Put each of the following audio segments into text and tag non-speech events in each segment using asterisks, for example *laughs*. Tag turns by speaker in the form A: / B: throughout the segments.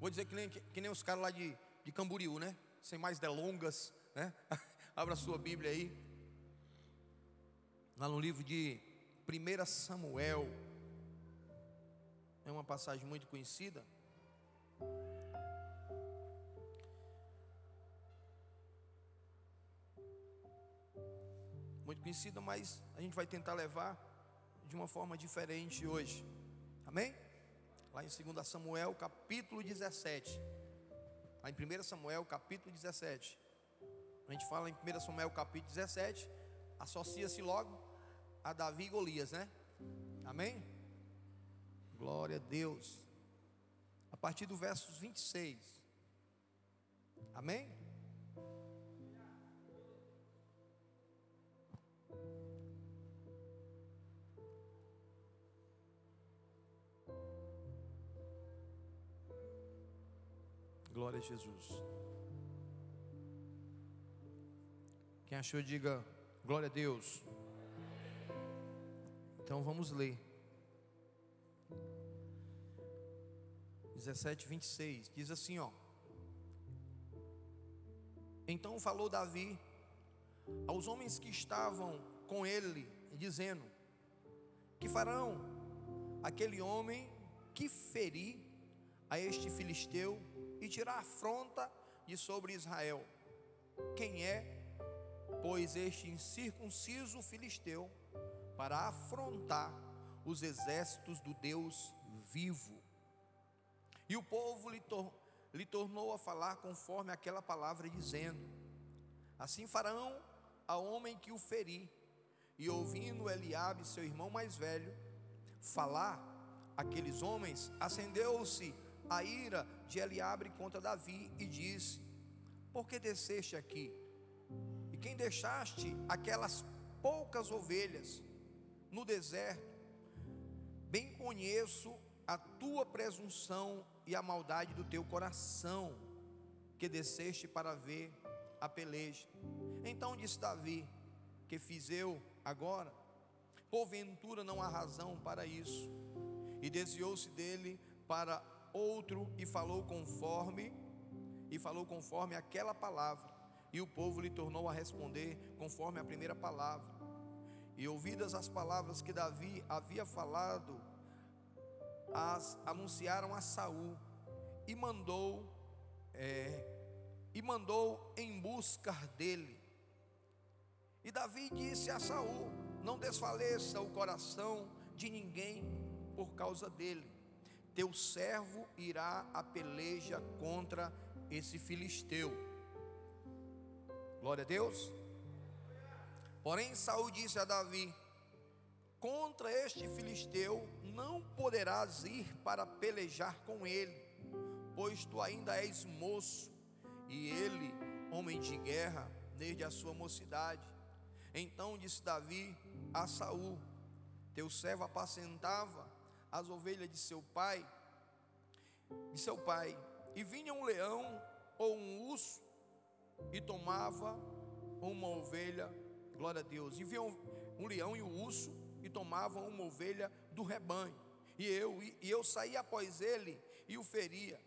A: Vou dizer que nem, que nem os caras lá de, de Camboriú, né? Sem mais delongas, né? *laughs* Abra sua Bíblia aí. Lá no livro de 1 Samuel. É uma passagem muito conhecida. Muito conhecida, mas a gente vai tentar levar de uma forma diferente hoje. Amém? Lá em 2 Samuel, capítulo 17. Lá em 1 Samuel, capítulo 17. A gente fala em 1 Samuel, capítulo 17, associa-se logo a Davi e Golias, né? Amém? Glória a Deus. A partir do verso 26. Amém? Glória a Jesus. Quem achou, diga glória a Deus. Então vamos ler. 17, 26. Diz assim: ó. Então falou Davi aos homens que estavam com ele, dizendo: Que farão aquele homem que ferir a este filisteu e tirar afronta de sobre Israel. Quem é, pois, este incircunciso filisteu para afrontar os exércitos do Deus vivo? E o povo lhe, tor lhe tornou a falar conforme aquela palavra, dizendo: Assim farão a homem que o ferir. E ouvindo Eliabe, seu irmão mais velho, falar, aqueles homens, acendeu-se a ira de Eliabre contra Davi e disse: Por que desceste aqui? E quem deixaste aquelas poucas ovelhas no deserto? Bem conheço a tua presunção e a maldade do teu coração, que desceste para ver a peleja. Então disse Davi: Que fiz eu agora? Porventura não há razão para isso. E desviou-se dele para outro e falou conforme e falou conforme aquela palavra. E o povo lhe tornou a responder conforme a primeira palavra. E ouvidas as palavras que Davi havia falado, as anunciaram a Saul e mandou é, e mandou em busca dele. E Davi disse a Saul: Não desfaleça o coração de ninguém por causa dele teu servo irá a peleja contra esse filisteu. Glória a Deus. Porém, Saul disse a Davi: Contra este filisteu não poderás ir para pelejar com ele, pois tu ainda és moço, e ele, homem de guerra, desde a sua mocidade. Então disse Davi a Saul: Teu servo apacentava as ovelhas de seu pai, de seu pai, e vinha um leão ou um urso e tomava uma ovelha, glória a Deus, e vinha um, um leão e um urso e tomavam uma ovelha do rebanho, e eu, e, e eu saía após ele e o feria,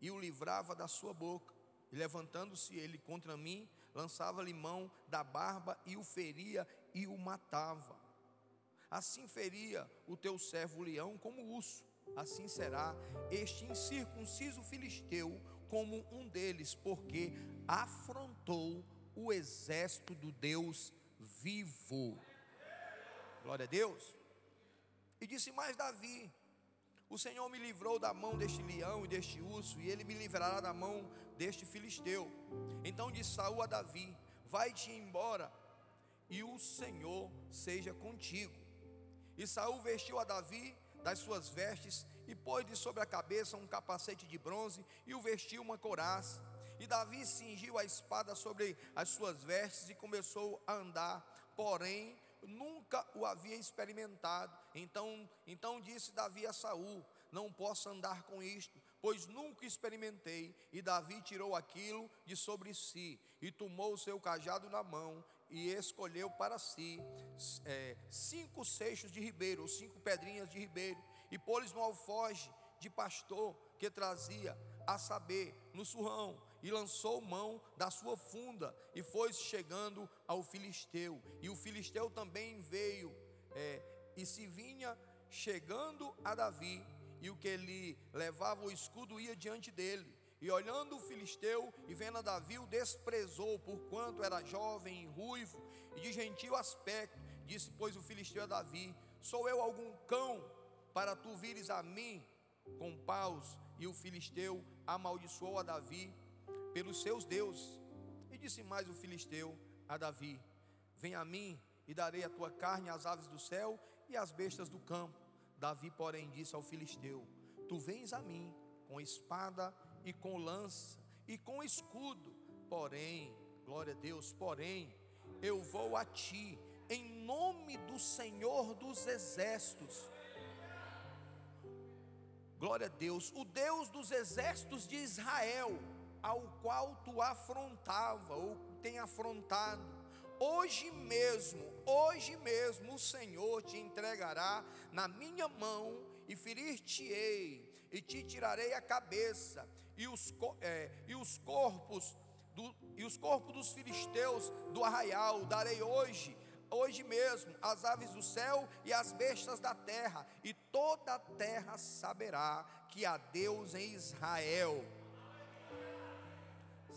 A: e o livrava da sua boca, e levantando-se ele contra mim, lançava-lhe mão da barba e o feria e o matava. Assim feria o teu servo leão como urso, assim será este incircunciso filisteu como um deles, porque afrontou o exército do Deus vivo. Glória a Deus. E disse mais Davi: O Senhor me livrou da mão deste leão e deste urso, e ele me livrará da mão deste filisteu. Então disse Saul a Davi: Vai-te embora, e o Senhor seja contigo. E Saul vestiu a Davi das suas vestes e pôs-lhe sobre a cabeça um capacete de bronze e o vestiu uma couraça. E Davi cingiu a espada sobre as suas vestes e começou a andar, porém nunca o havia experimentado. Então, então disse Davi a Saul: Não posso andar com isto, pois nunca experimentei. E Davi tirou aquilo de sobre si, e tomou o seu cajado na mão, e escolheu para si é, cinco seixos de ribeiro, ou cinco pedrinhas de ribeiro, e pôs-lhes no alfoge de pastor que trazia, a saber, no surrão, e lançou mão da sua funda, e foi chegando ao filisteu. E o filisteu também veio, é, e se vinha chegando a Davi, e o que lhe levava o escudo ia diante dele. E olhando o filisteu e vendo a Davi, o desprezou, porquanto era jovem e ruivo, e de gentil aspecto. Disse, pois, o filisteu a Davi: Sou eu algum cão para tu vires a mim com paus? E o filisteu amaldiçoou a Davi pelos seus deuses. E disse mais o filisteu a Davi: Vem a mim e darei a tua carne às aves do céu e às bestas do campo. Davi, porém, disse ao filisteu: Tu vens a mim com espada e com lança e com escudo, porém, glória a Deus, porém, eu vou a ti em nome do Senhor dos exércitos. Glória a Deus, o Deus dos exércitos de Israel, ao qual tu afrontava ou tem afrontado. Hoje mesmo, hoje mesmo o Senhor te entregará na minha mão e ferir-te-ei e te tirarei a cabeça e os, é, e os corpos do, e os corpos dos filisteus do arraial darei hoje hoje mesmo as aves do céu e as bestas da terra, e toda a terra saberá que há Deus em Israel.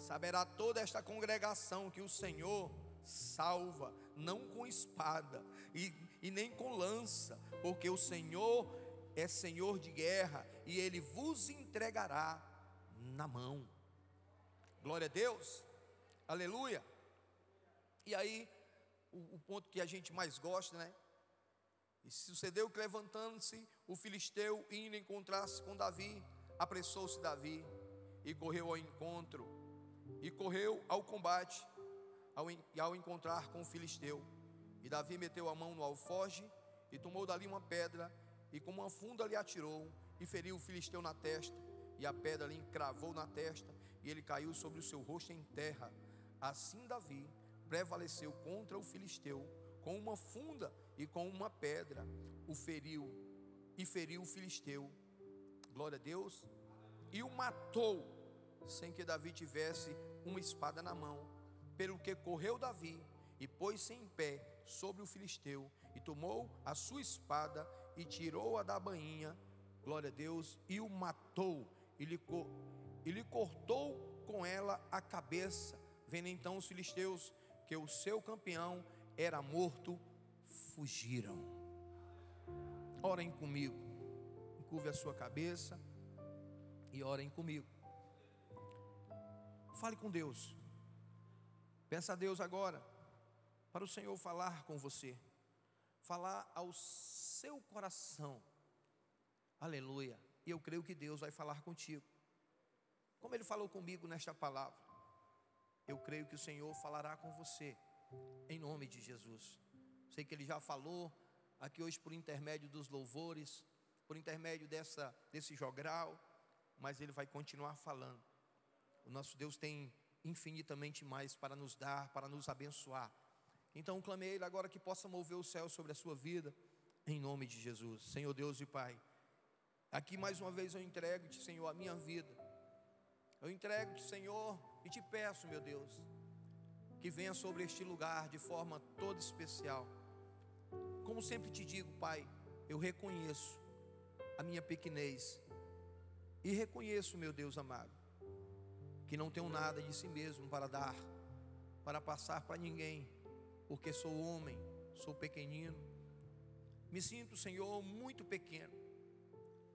A: Saberá toda esta congregação que o Senhor salva, não com espada e, e nem com lança, porque o Senhor é Senhor de guerra e Ele vos entregará na mão. Glória a Deus, aleluia. E aí, o, o ponto que a gente mais gosta, né? E sucedeu que levantando-se o filisteu indo encontrar-se com Davi, apressou-se Davi e correu ao encontro, e correu ao combate, ao, ao encontrar com o filisteu. E Davi meteu a mão no alfoge e tomou dali uma pedra, e com uma funda lhe atirou, e feriu o filisteu na testa, e a pedra lhe encravou na testa, e ele caiu sobre o seu rosto em terra. Assim Davi prevaleceu contra o filisteu com uma funda e com uma pedra, o feriu e feriu o filisteu. Glória a Deus. E o matou sem que Davi tivesse uma espada na mão. Pelo que correu Davi e pôs-se em pé sobre o filisteu e tomou a sua espada e tirou-a da bainha. Glória a Deus. E o matou e lhe, e lhe cortou com ela a cabeça. Vendo então os filisteus que o seu campeão era morto, fugiram. Orem comigo, encurve a sua cabeça e orem comigo. Fale com Deus, peça a Deus agora, para o Senhor falar com você, falar ao seu coração, aleluia. E eu creio que Deus vai falar contigo, como Ele falou comigo nesta palavra eu creio que o Senhor falará com você, em nome de Jesus. Sei que Ele já falou aqui hoje por intermédio dos louvores, por intermédio dessa, desse jogral, mas Ele vai continuar falando. O nosso Deus tem infinitamente mais para nos dar, para nos abençoar. Então clamei Ele agora que possa mover o céu sobre a sua vida, em nome de Jesus. Senhor Deus e Pai, aqui mais uma vez eu entrego-te, Senhor, a minha vida. Eu entrego-te, Senhor, e te peço, meu Deus, que venha sobre este lugar de forma toda especial. Como sempre te digo, Pai, eu reconheço a minha pequenez e reconheço, meu Deus amado, que não tenho nada de si mesmo para dar, para passar para ninguém, porque sou homem, sou pequenino. Me sinto, Senhor, muito pequeno.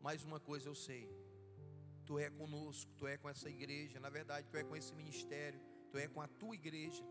A: Mas uma coisa eu sei, Tu é conosco, Tu é com essa igreja, na verdade, Tu é com esse ministério, Tu é com a Tua igreja.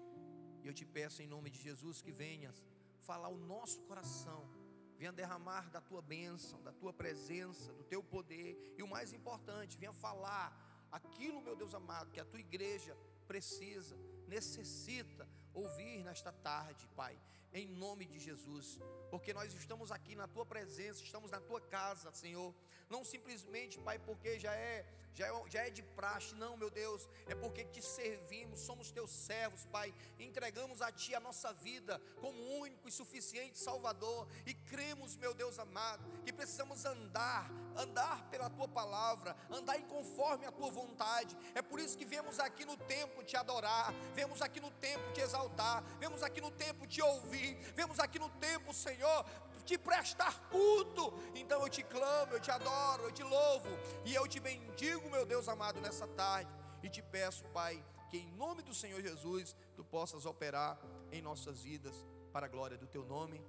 A: E eu te peço em nome de Jesus que venhas falar o nosso coração, venha derramar da Tua bênção, da Tua presença, do Teu poder, e o mais importante, venha falar aquilo, meu Deus amado, que a Tua igreja precisa, necessita ouvir nesta tarde, Pai, em nome de Jesus, porque nós estamos aqui na Tua presença, estamos na Tua casa, Senhor. Não simplesmente, Pai, porque já é, já é, já é de praxe, não, meu Deus, é porque te servimos, somos teus servos, Pai, entregamos a Ti a nossa vida como único e suficiente Salvador, e cremos, meu Deus amado, que precisamos andar andar pela tua palavra, andar em conforme a tua vontade. É por isso que viemos aqui no tempo te adorar, vemos aqui no tempo te exaltar, vemos aqui no tempo te ouvir, vemos aqui no tempo, Senhor, te prestar culto. Então eu te clamo, eu te adoro, eu te louvo e eu te bendigo, meu Deus amado, nessa tarde. E te peço, Pai, que em nome do Senhor Jesus tu possas operar em nossas vidas para a glória do teu nome.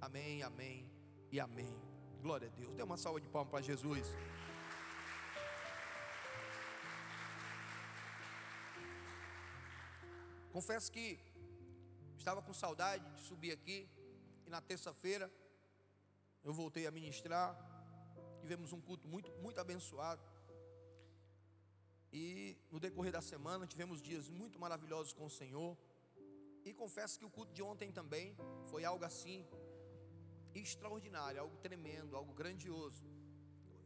A: Amém, amém e amém. Glória a Deus. Dê uma salva de palmas para Jesus. Confesso que estava com saudade de subir aqui e na terça-feira eu voltei a ministrar. Tivemos um culto muito, muito abençoado. E no decorrer da semana tivemos dias muito maravilhosos com o Senhor. E confesso que o culto de ontem também foi algo assim extraordinário, algo tremendo, algo grandioso.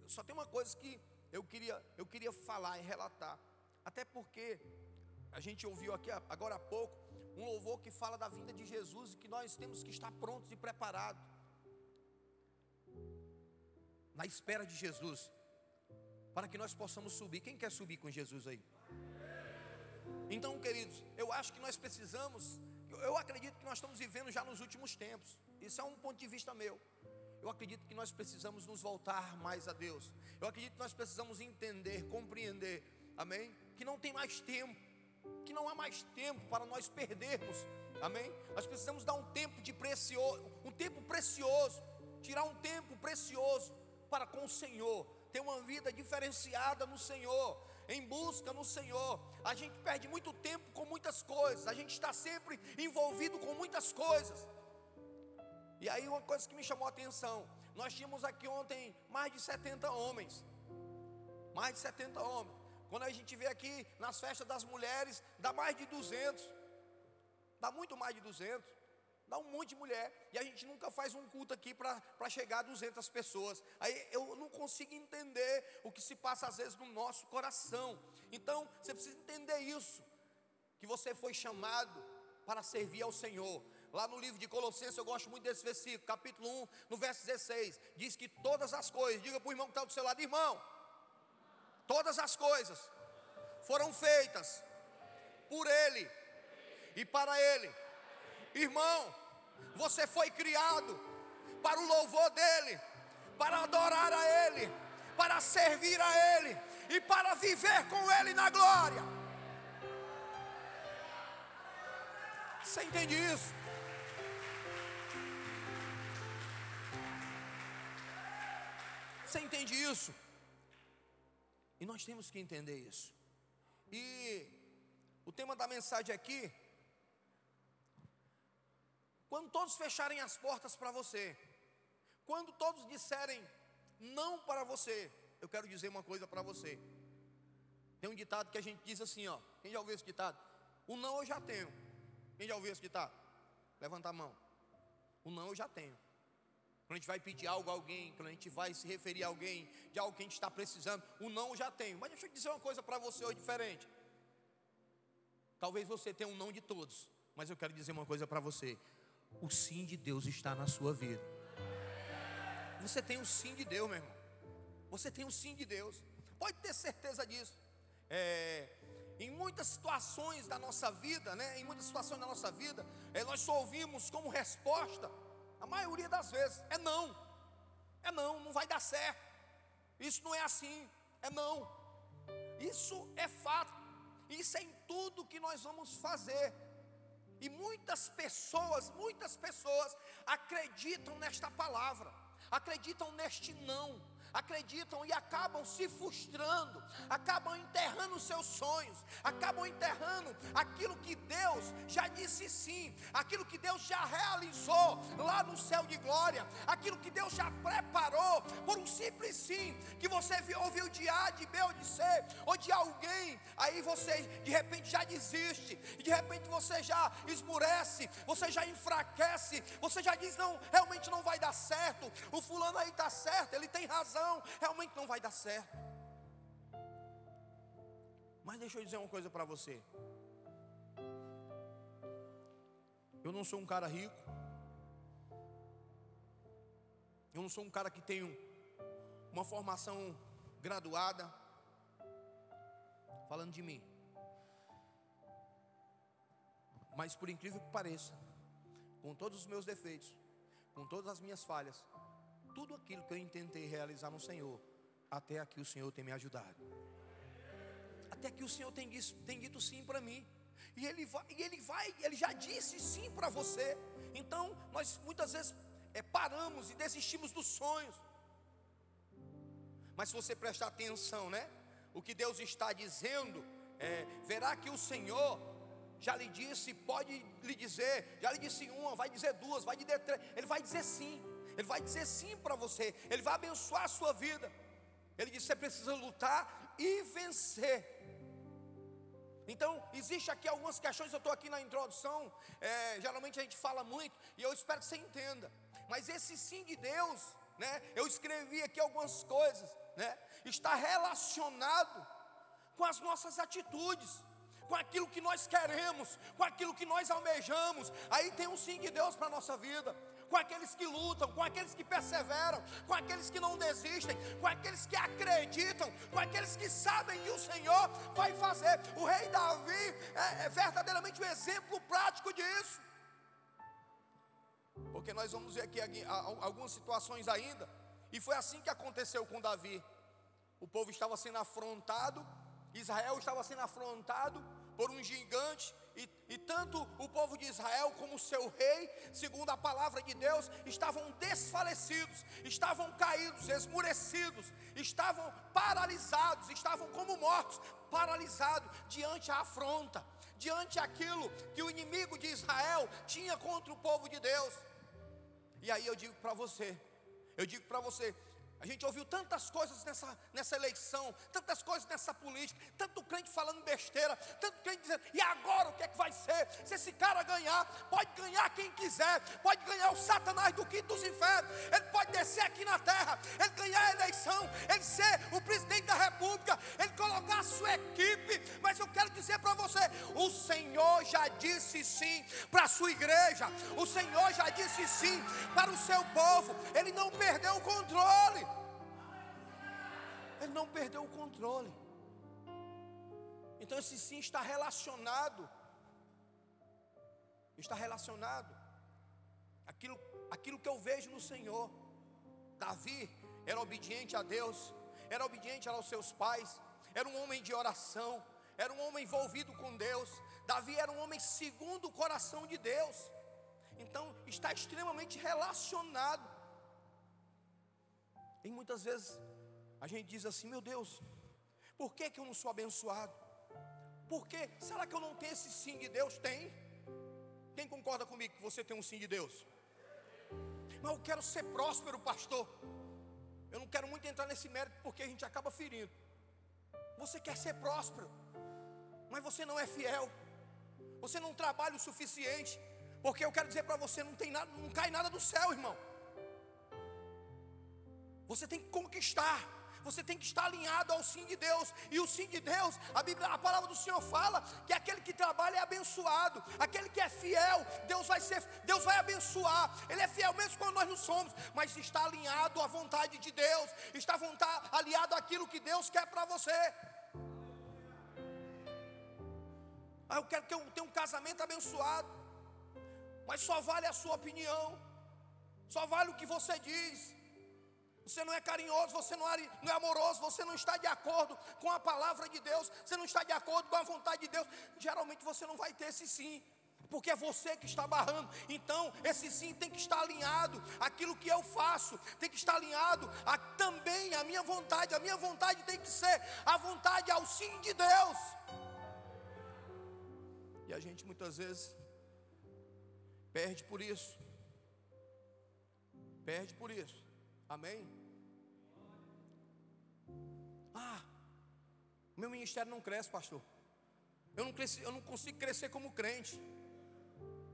A: Só tem uma coisa que eu queria, eu queria falar e relatar. Até porque a gente ouviu aqui agora há pouco um louvor que fala da vinda de Jesus e que nós temos que estar prontos e preparados na espera de Jesus, para que nós possamos subir. Quem quer subir com Jesus aí? Então, queridos, eu acho que nós precisamos, eu acredito que nós estamos vivendo já nos últimos tempos. Isso é um ponto de vista meu. Eu acredito que nós precisamos nos voltar mais a Deus. Eu acredito que nós precisamos entender, compreender, amém? Que não tem mais tempo, que não há mais tempo para nós perdermos, amém? Nós precisamos dar um tempo de precioso, um tempo precioso, tirar um tempo precioso para com o Senhor, ter uma vida diferenciada no Senhor, em busca no Senhor. A gente perde muito tempo com muitas coisas, a gente está sempre envolvido com muitas coisas. E aí uma coisa que me chamou a atenção, nós tínhamos aqui ontem mais de 70 homens. Mais de 70 homens. Quando a gente vê aqui nas festas das mulheres, dá mais de 200. Dá muito mais de 200 dá um monte de mulher, e a gente nunca faz um culto aqui para chegar a 200 pessoas. Aí eu não consigo entender o que se passa às vezes no nosso coração. Então, você precisa entender isso, que você foi chamado para servir ao Senhor. Lá no livro de Colossenses, eu gosto muito desse versículo, capítulo 1, no verso 16, diz que todas as coisas, diga para o irmão que está do seu lado, irmão, todas as coisas foram feitas por Ele e para Ele Irmão, você foi criado para o louvor dEle, para adorar a Ele, para servir a Ele e para viver com Ele na glória. Você entende isso? Você entende isso? E nós temos que entender isso. E o tema da mensagem aqui quando todos fecharem as portas para você, quando todos disserem não para você, eu quero dizer uma coisa para você. Tem um ditado que a gente diz assim, ó. Quem já ouviu esse ditado? O não eu já tenho. Quem já ouviu esse ditado? Levanta a mão. O não eu já tenho. Quando a gente vai pedir algo a alguém, quando a gente vai se referir a alguém de algo que a gente está precisando, o não eu já tenho. Mas deixa eu dizer uma coisa para você hoje diferente. Talvez você tenha um não de todos, mas eu quero dizer uma coisa para você o sim de Deus está na sua vida. Você tem o sim de Deus, meu irmão. Você tem o sim de Deus. Pode ter certeza disso. É, em muitas situações da nossa vida, né, em muitas situações da nossa vida, é, nós só ouvimos como resposta, a maioria das vezes, é não. É não, não vai dar certo. Isso não é assim, é não. Isso é fato. Isso é em tudo que nós vamos fazer. E muitas pessoas, muitas pessoas acreditam nesta palavra, acreditam neste não acreditam e acabam se frustrando, acabam enterrando seus sonhos, acabam enterrando aquilo que Deus já disse sim, aquilo que Deus já realizou lá no céu de glória, aquilo que Deus já preparou por um simples sim, que você ouviu de A, de B ou de C, ou de alguém, aí você de repente já desiste, de repente você já esmurece, você já enfraquece, você já diz: não, realmente não vai dar certo, o fulano aí está certo, ele tem razão não, realmente não vai dar certo. Mas deixa eu dizer uma coisa para você. Eu não sou um cara rico. Eu não sou um cara que tenho uma formação graduada, falando de mim. Mas por incrível que pareça, com todos os meus defeitos, com todas as minhas falhas, tudo aquilo que eu intentei realizar no Senhor, até aqui o Senhor tem me ajudado. Até que o Senhor tem, tem dito sim para mim. E ele vai, e ele vai, ele já disse sim para você. Então, nós muitas vezes é, paramos e desistimos dos sonhos. Mas se você prestar atenção, né? O que Deus está dizendo, é, verá que o Senhor já lhe disse, pode lhe dizer, já lhe disse uma, vai dizer duas, vai dizer três, ele vai dizer sim, ele vai dizer sim para você, ele vai abençoar a sua vida. Ele disse: você precisa lutar e vencer. Então, existe aqui algumas questões, eu estou aqui na introdução, é, geralmente a gente fala muito, e eu espero que você entenda. Mas esse sim de Deus, né? Eu escrevi aqui algumas coisas, né? Está relacionado com as nossas atitudes com aquilo que nós queremos, com aquilo que nós almejamos. Aí tem um sim de Deus para a nossa vida. Com aqueles que lutam, com aqueles que perseveram, com aqueles que não desistem, com aqueles que acreditam, com aqueles que sabem que o Senhor vai fazer. O rei Davi é, é verdadeiramente um exemplo prático disso. Porque nós vamos ver aqui algumas situações ainda, e foi assim que aconteceu com Davi. O povo estava sendo afrontado, Israel estava sendo afrontado por um gigante, e, e, tanto o povo de Israel como seu rei, segundo a palavra de Deus, estavam desfalecidos, estavam caídos, esmurecidos, estavam paralisados, estavam como mortos, paralisados diante a afronta, diante aquilo que o inimigo de Israel tinha contra o povo de Deus. E aí eu digo para você, eu digo para você, a gente ouviu tantas coisas nessa, nessa eleição, tantas coisas nessa política, tanto crente falando besteira, tanto crente dizendo, e agora o que é que vai ser? Se esse cara ganhar, pode ganhar quem quiser, pode ganhar o Satanás do quinto dos infernos, ele pode descer aqui na terra, ele ganhar a eleição, ele ser o presidente da república, ele colocar a sua equipe, mas eu quero dizer para você: o Senhor já disse sim para a sua igreja, o Senhor já disse sim para o seu povo, ele não perdeu o controle. Ele não perdeu o controle. Então esse sim está relacionado. Está relacionado. Aquilo, aquilo que eu vejo no Senhor. Davi era obediente a Deus, era obediente aos seus pais, era um homem de oração, era um homem envolvido com Deus. Davi era um homem segundo o coração de Deus. Então está extremamente relacionado. E muitas vezes a gente diz assim: meu Deus, por que, que eu não sou abençoado? Por que? Será que eu não tenho esse sim de Deus? Tem. Quem concorda comigo que você tem um sim de Deus? Mas eu quero ser próspero, pastor. Eu não quero muito entrar nesse mérito porque a gente acaba ferindo. Você quer ser próspero, mas você não é fiel. Você não trabalha o suficiente. Porque eu quero dizer para você, não tem nada, não cai nada do céu, irmão. Você tem que conquistar você tem que estar alinhado ao sim de Deus. E o sim de Deus, a Bíblia, a palavra do Senhor fala que aquele que trabalha é abençoado, aquele que é fiel, Deus vai ser, Deus vai abençoar. Ele é fiel mesmo quando nós não somos, mas está alinhado à vontade de Deus, está vontade, aliado àquilo que Deus quer para você. Ah, eu quero que eu tenha um casamento abençoado, mas só vale a sua opinião, só vale o que você diz você não é carinhoso, você não é, não é amoroso, você não está de acordo com a palavra de Deus, você não está de acordo com a vontade de Deus, geralmente você não vai ter esse sim. Porque é você que está barrando, então esse sim tem que estar alinhado. Aquilo que eu faço tem que estar alinhado a, também a minha vontade. A minha vontade tem que ser a vontade ao sim de Deus. E a gente muitas vezes perde por isso. Perde por isso. Amém? Ah, meu ministério não cresce, pastor. Eu não, cresci, eu não consigo crescer como crente.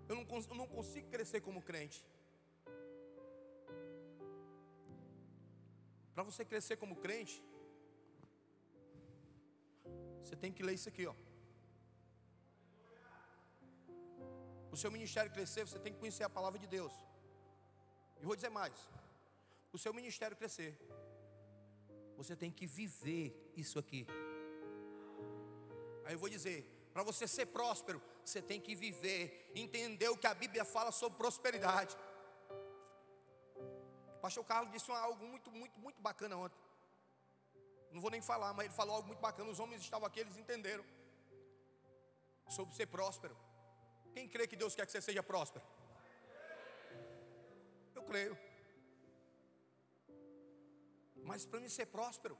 A: Eu não, eu não consigo crescer como crente. Para você crescer como crente, você tem que ler isso aqui, ó. O seu ministério crescer, você tem que conhecer a palavra de Deus. E vou dizer mais: o seu ministério crescer, você tem que viver isso aqui. Aí eu vou dizer, para você ser próspero, você tem que viver, entender o que a Bíblia fala sobre prosperidade. O pastor Carlos disse algo muito, muito, muito bacana ontem. Não vou nem falar, mas ele falou algo muito bacana. Os homens estavam aqui, eles entenderam sobre ser próspero. Quem crê que Deus quer que você seja próspero? Eu creio. Mas para mim ser próspero,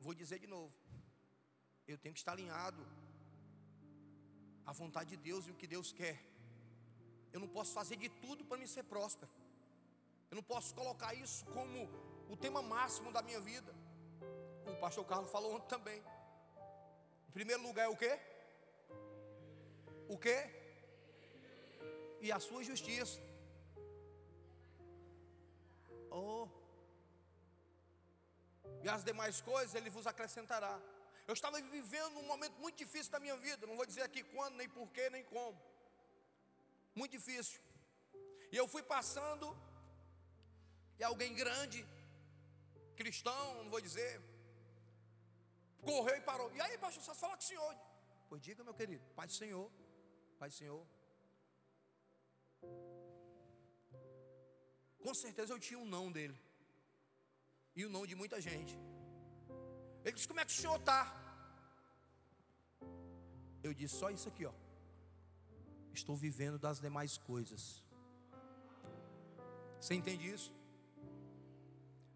A: vou dizer de novo, eu tenho que estar alinhado à vontade de Deus e o que Deus quer. Eu não posso fazer de tudo para me ser próspero. Eu não posso colocar isso como o tema máximo da minha vida. O pastor Carlos falou ontem também. Em primeiro lugar é o quê? O quê? E a sua justiça. Oh. E as demais coisas ele vos acrescentará. Eu estava vivendo um momento muito difícil da minha vida. Não vou dizer aqui quando, nem porquê, nem como. Muito difícil. E eu fui passando. E alguém grande, cristão, não vou dizer, correu e parou. E aí, pastor, só fala com o senhor. Pois diga, meu querido, Pai do Senhor, Pai do Senhor. Com certeza eu tinha um não dele. E o não de muita gente. Ele disse: Como é que o senhor está? Eu disse: Só isso aqui, ó. Estou vivendo das demais coisas. Você entende isso?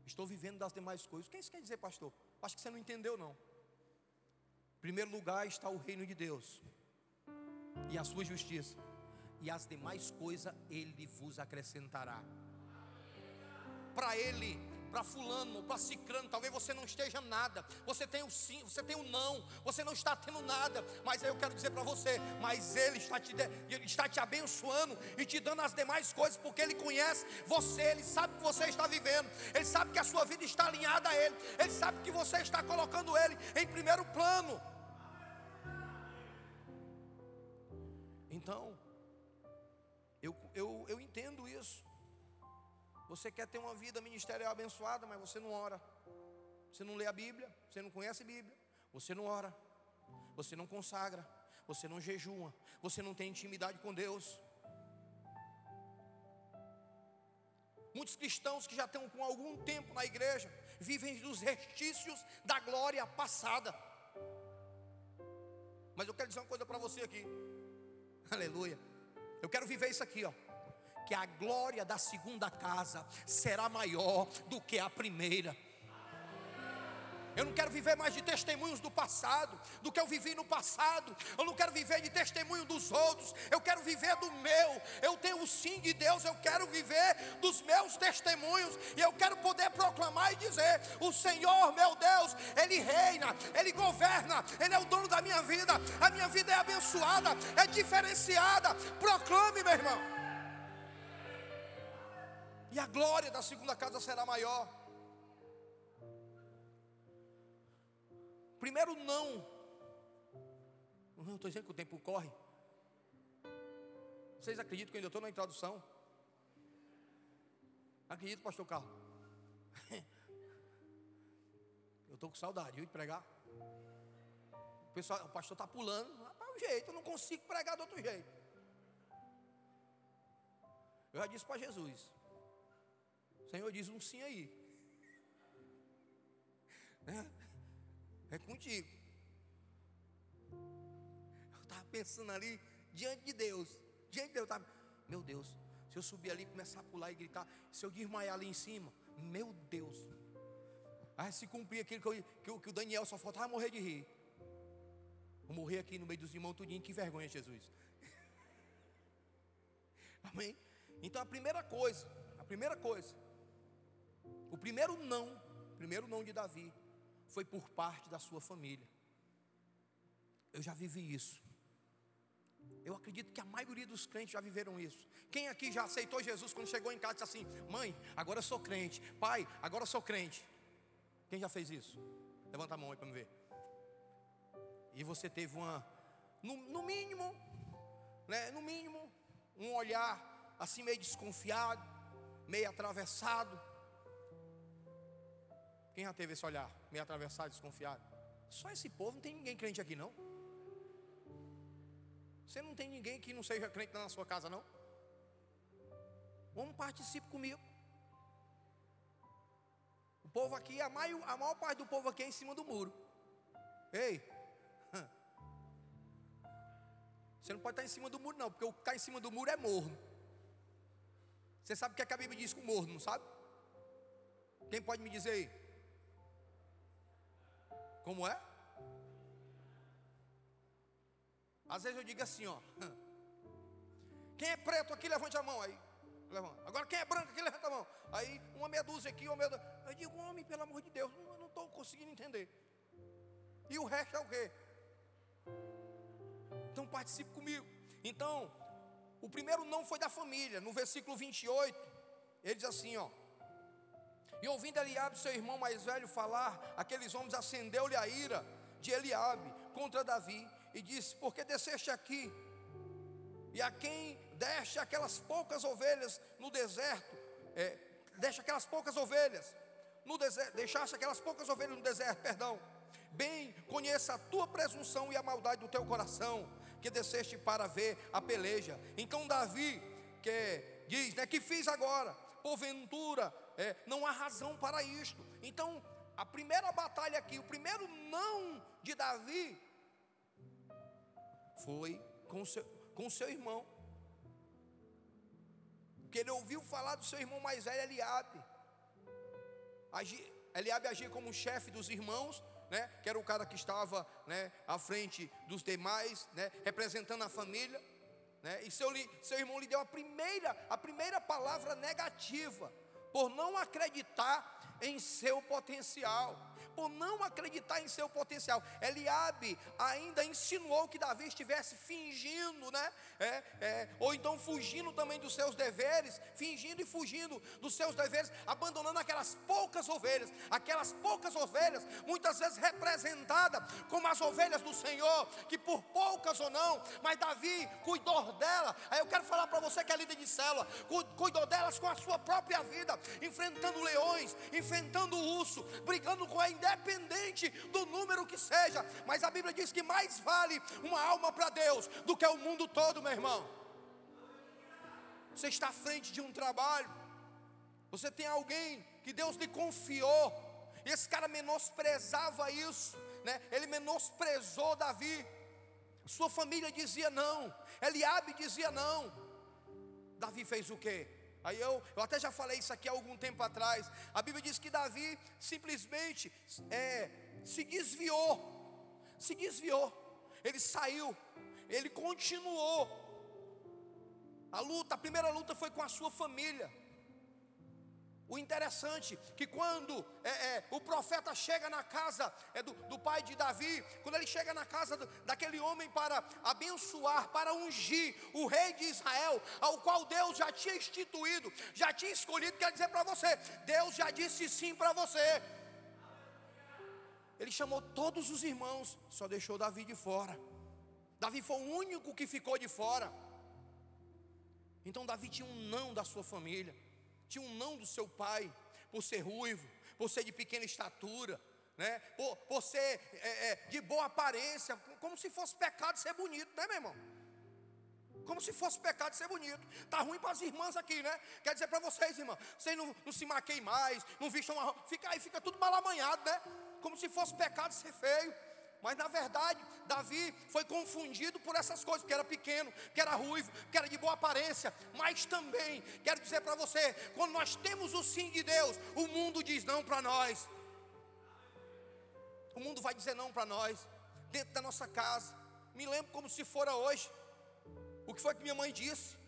A: Estou vivendo das demais coisas. O que isso quer dizer, pastor? Acho que você não entendeu, não. Em primeiro lugar está o reino de Deus e a sua justiça, e as demais coisas Ele vos acrescentará. Para Ele para fulano, para cicrano, talvez você não esteja nada, você tem o sim, você tem o não, você não está tendo nada, mas eu quero dizer para você, mas Ele está te, ele está te abençoando e te dando as demais coisas, porque Ele conhece você, Ele sabe que você está vivendo, Ele sabe que a sua vida está alinhada a Ele, Ele sabe que você está colocando Ele em primeiro plano. Então, eu, eu, eu entendo. Você quer ter uma vida ministerial abençoada, mas você não ora. Você não lê a Bíblia, você não conhece a Bíblia, você não ora, você não consagra, você não jejua, você não tem intimidade com Deus. Muitos cristãos que já estão com algum tempo na igreja vivem dos restícios da glória passada. Mas eu quero dizer uma coisa para você aqui. Aleluia. Eu quero viver isso aqui, ó que a glória da segunda casa será maior do que a primeira. Eu não quero viver mais de testemunhos do passado, do que eu vivi no passado. Eu não quero viver de testemunho dos outros. Eu quero viver do meu. Eu tenho o sim de Deus. Eu quero viver dos meus testemunhos. E eu quero poder proclamar e dizer: O Senhor, meu Deus, Ele reina, Ele governa, Ele é o dono da minha vida. A minha vida é abençoada, é diferenciada. Proclame, meu irmão e a glória da segunda casa será maior. Primeiro, não. Não estou dizendo que o tempo corre. Vocês acreditam que eu ainda estou na introdução? Acredito, pastor Carlos. *laughs* Eu estou com saudade viu, de pregar. O, pessoal, o pastor está pulando. É o jeito, eu não consigo pregar de outro jeito. Eu já disse para Jesus: Senhor diz um sim aí. É, é contigo. Eu estava pensando ali, diante de Deus. Diante de Deus, eu tava, meu Deus, se eu subir ali, começar a pular e gritar, se eu desmaiar ali em cima, meu Deus. Aí se cumprir aquilo que, eu, que, que o Daniel só faltava morrer de rir. Vou morrer aqui no meio dos irmãos tudinho, que vergonha, Jesus. *laughs* Amém? Então a primeira coisa, a primeira coisa o primeiro não, primeiro não de Davi, foi por parte da sua família. Eu já vivi isso. Eu acredito que a maioria dos crentes já viveram isso. Quem aqui já aceitou Jesus quando chegou em casa e disse assim: Mãe, agora eu sou crente. Pai, agora eu sou crente. Quem já fez isso? Levanta a mão aí para me ver. E você teve uma, no, no mínimo, né, no mínimo, um olhar assim meio desconfiado, meio atravessado Quem já teve esse olhar meio atravessado, desconfiado? Só esse povo, não tem ninguém crente aqui não. Você não tem ninguém que não seja crente na sua casa não? Vamos participe comigo. O povo aqui, a maior, a maior parte do povo aqui é em cima do muro. Ei, *laughs* você não pode estar em cima do muro, não, porque o que está em cima do muro é morno. Você sabe o que, é que a Bíblia diz com morno, não sabe? Quem pode me dizer aí? Como é? Às vezes eu digo assim, ó. Quem é preto aqui, levante a mão aí. Levanta. Agora quem é branco aqui, levanta a mão. Aí uma meia dúzia aqui, uma meia dúzia. Eu digo, homem, pelo amor de Deus, eu não estou conseguindo entender. E o resto é o quê? Então participe comigo. Então, o primeiro não foi da família. No versículo 28, ele diz assim, ó. E ouvindo Eliabe, seu irmão mais velho, falar, aqueles homens acendeu-lhe a ira de Eliabe contra Davi e disse: Por que desceste aqui? E a quem deste aquelas poucas ovelhas no deserto, é, deixa aquelas poucas ovelhas no deserto, deixaste aquelas poucas ovelhas no deserto, perdão. Bem, conheça a tua presunção e a maldade do teu coração, que desceste para ver a peleja. Então Davi, que diz, né, que fiz agora? Porventura, é, não há razão para isto. Então, a primeira batalha aqui, o primeiro não de Davi, foi com seu, com seu irmão. Porque ele ouviu falar do seu irmão mais velho, Eliabe. Eliabe agia como chefe dos irmãos, né, que era o cara que estava né, à frente dos demais, né, representando a família. Né, e seu, seu irmão lhe deu a primeira, a primeira palavra negativa, por não acreditar em seu potencial por não acreditar em seu potencial. Eliabe ainda insinuou que Davi estivesse fingindo, né? É, é, ou então fugindo também dos seus deveres, fingindo e fugindo dos seus deveres, abandonando aquelas poucas ovelhas, aquelas poucas ovelhas, muitas vezes representadas como as ovelhas do Senhor, que por poucas ou não, mas Davi cuidou dela. Aí eu quero falar para você que é líder de célula, cuidou delas com a sua própria vida, enfrentando leões, enfrentando urso, brigando com a independente do número que seja, mas a Bíblia diz que mais vale uma alma para Deus do que o mundo todo, meu irmão. Você está à frente de um trabalho, você tem alguém que Deus lhe confiou, e esse cara menosprezava isso, né? ele menosprezou Davi, sua família dizia não, Eliabe dizia não, Davi fez o quê? Aí eu, eu até já falei isso aqui há algum tempo atrás. A Bíblia diz que Davi simplesmente é, se desviou, se desviou. Ele saiu, ele continuou. A luta, a primeira luta foi com a sua família. O interessante que quando é, é, o profeta chega na casa é, do, do, pai de Davi, quando ele chega na casa do, daquele homem para abençoar, para ungir o rei de Israel, ao qual Deus já tinha instituído, já tinha escolhido, quer dizer para você, Deus já disse sim para você. Ele chamou todos os irmãos, só deixou Davi de fora. Davi foi o único que ficou de fora. Então Davi tinha um não da sua família tinha um não do seu pai, por ser ruivo, por ser de pequena estatura, né? por, por ser é, é, de boa aparência, como se fosse pecado ser bonito, né, meu irmão? Como se fosse pecado ser bonito. Tá ruim para as irmãs aqui, né? Quer dizer para vocês, irmão, vocês não, não se maqueiem mais, não vistam fica aí, fica tudo mal amanhado, né? Como se fosse pecado ser feio. Mas na verdade, Davi foi confundido por essas coisas, porque era pequeno, que era ruivo, que era de boa aparência. Mas também, quero dizer para você, quando nós temos o sim de Deus, o mundo diz não para nós. O mundo vai dizer não para nós, dentro da nossa casa. Me lembro como se fora hoje. O que foi que minha mãe disse?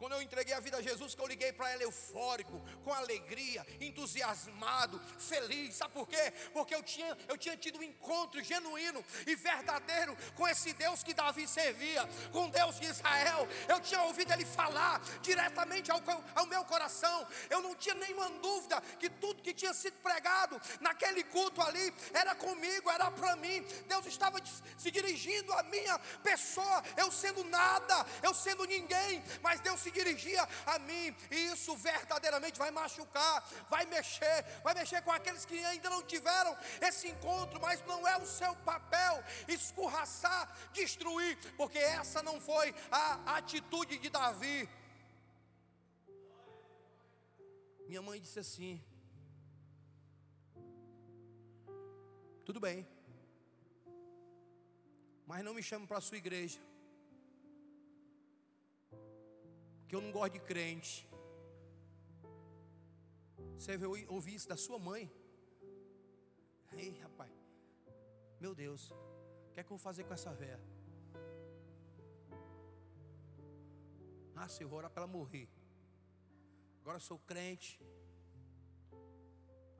A: Quando eu entreguei a vida a Jesus, que eu liguei para ela eufórico, com alegria, entusiasmado, feliz. Sabe por quê? Porque eu tinha, eu tinha tido um encontro genuíno e verdadeiro com esse Deus que Davi servia, com Deus de Israel. Eu tinha ouvido ele falar diretamente ao, ao meu coração. Eu não tinha nenhuma dúvida que tudo que tinha sido pregado naquele culto ali era comigo, era para mim. Deus estava se dirigindo à minha pessoa, eu sendo nada, eu sendo ninguém, mas Deus se se dirigia a mim, e isso verdadeiramente vai machucar, vai mexer, vai mexer com aqueles que ainda não tiveram esse encontro, mas não é o seu papel escorraçar, destruir, porque essa não foi a atitude de Davi. Minha mãe disse assim: Tudo bem, mas não me chame para a sua igreja, que eu não gosto de crente. Você veio ouvir isso da sua mãe? Ei, rapaz, meu Deus, o que é que eu vou fazer com essa véia? Ah, Senhor, vou orar para ela morrer. Agora sou crente.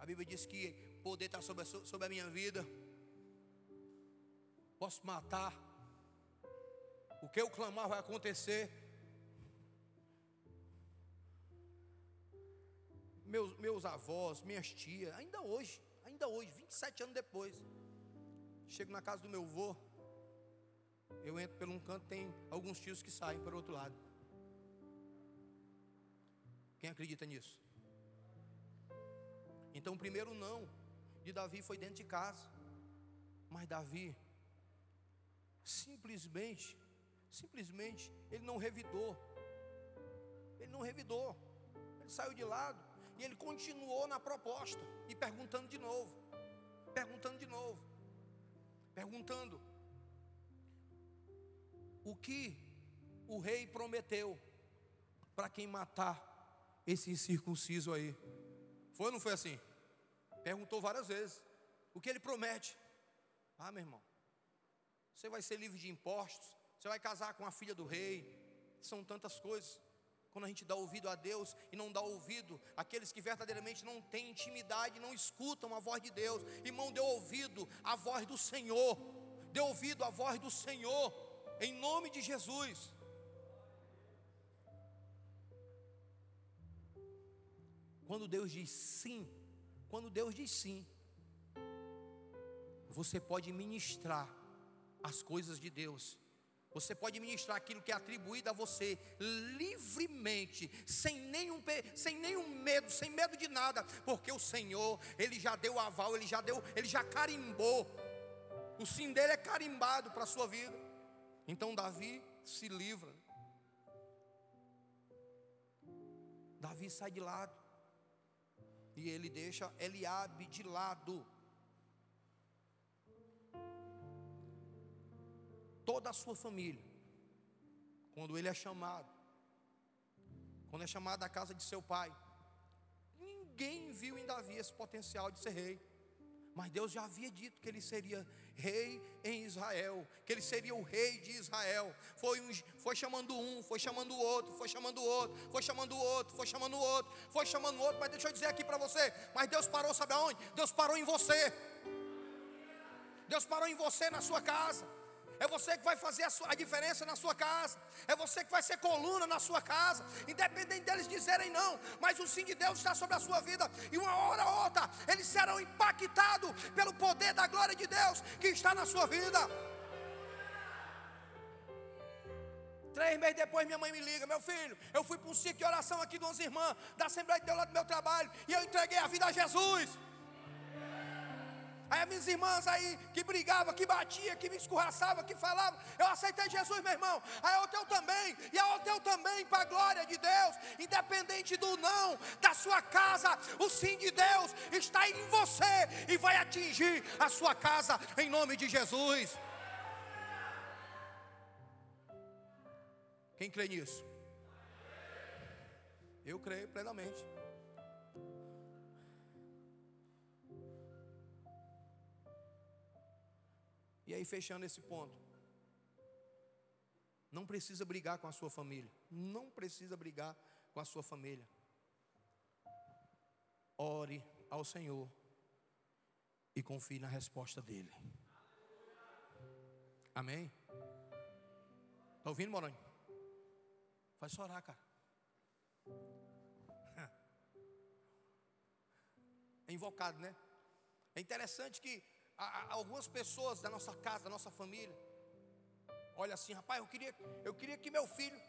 A: A Bíblia diz que poder está sobre, sobre a minha vida. Posso matar. O que eu clamar vai acontecer. Meus, meus avós, minhas tias, ainda hoje, ainda hoje, 27 anos depois, chego na casa do meu avô, eu entro por um canto, tem alguns tios que saem pelo outro lado. Quem acredita nisso? Então, o primeiro não de Davi foi dentro de casa. Mas Davi, simplesmente, simplesmente, ele não revidou. Ele não revidou. Ele saiu de lado. E ele continuou na proposta. E perguntando de novo. Perguntando de novo. Perguntando. O que o rei prometeu para quem matar esse incircunciso aí? Foi ou não foi assim? Perguntou várias vezes. O que ele promete? Ah, meu irmão, você vai ser livre de impostos, você vai casar com a filha do rei. São tantas coisas. Quando a gente dá ouvido a Deus e não dá ouvido àqueles que verdadeiramente não têm intimidade, não escutam a voz de Deus. Irmão, dê ouvido à voz do Senhor. Dê ouvido à voz do Senhor. Em nome de Jesus. Quando Deus diz sim, quando Deus diz sim, você pode ministrar as coisas de Deus. Você pode ministrar aquilo que é atribuído a você livremente, sem nenhum, sem nenhum medo, sem medo de nada, porque o Senhor, Ele já deu aval, Ele já deu, Ele já carimbou. O sim dele é carimbado para a sua vida. Então Davi se livra. Davi sai de lado. E ele deixa Eliabe de lado. Toda a sua família, quando ele é chamado, quando é chamado da casa de seu pai, ninguém viu em Davi esse potencial de ser rei. Mas Deus já havia dito que ele seria rei em Israel, que ele seria o rei de Israel. Foi, um, foi chamando um, foi chamando o outro, foi chamando o outro, foi chamando o outro, foi chamando o outro, foi chamando o outro. Mas deixa eu dizer aqui para você: mas Deus parou, sabe aonde? Deus parou em você. Deus parou em você na sua casa. É você que vai fazer a, sua, a, diferença na sua casa. É você que vai ser coluna na sua casa. Independente deles dizerem não. Mas o sim de Deus está sobre a sua vida. E uma hora ou outra, eles serão impactados pelo poder da glória de Deus que está na sua vida. Três meses depois, minha mãe me liga: Meu filho, eu fui para um ciclo de oração aqui de umas irmãs da Assembleia de Deus lá do meu trabalho. E eu entreguei a vida a Jesus. Aí as minhas irmãs aí que brigava, que batia, que me escorraçava, que falava, eu aceitei Jesus, meu irmão. Aí o teu também, e a teu também, para a glória de Deus, independente do não da sua casa, o sim de Deus está em você e vai atingir a sua casa em nome de Jesus. Quem crê nisso? Eu creio plenamente. E aí, fechando esse ponto. Não precisa brigar com a sua família. Não precisa brigar com a sua família. Ore ao Senhor e confie na resposta dEle. Amém? Está ouvindo, Moroni? Faz só orar, cara. *laughs* É invocado, né? É interessante que algumas pessoas da nossa casa, da nossa família, olha assim, rapaz, eu queria, eu queria que meu filho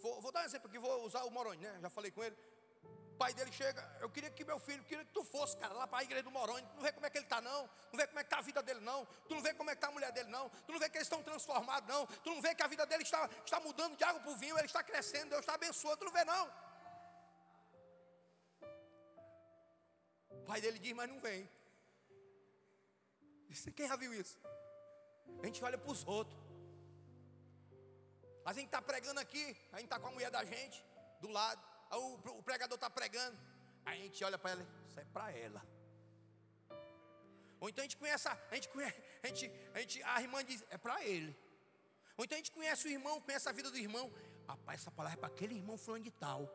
A: vou, vou dar um exemplo aqui, vou usar o Moroni, né? Já falei com ele. O pai dele chega, eu queria que meu filho, queria que tu fosse, cara, lá para a igreja do Moroni. Tu não vê como é que ele está, não. Não vê como é que está a vida dele, não. Tu não vê como é que está a mulher dele, não. Tu não vê que eles estão transformados, não. Tu não vê que a vida dele está, está mudando de água para o vinho, ele está crescendo, Deus está abençoando. Tu não vê, não. O pai dele diz, mas não vem. Quem já viu isso? A gente olha para os outros. A gente está pregando aqui, a gente está com a mulher da gente do lado, o, o pregador está pregando, a gente olha para ela, isso é para ela. Ou então a gente conhece, a gente conhece, a gente, a, gente, a irmã diz, é para ele. Ou então a gente conhece o irmão, conhece a vida do irmão. Rapaz, essa palavra é para aquele irmão fulano de tal.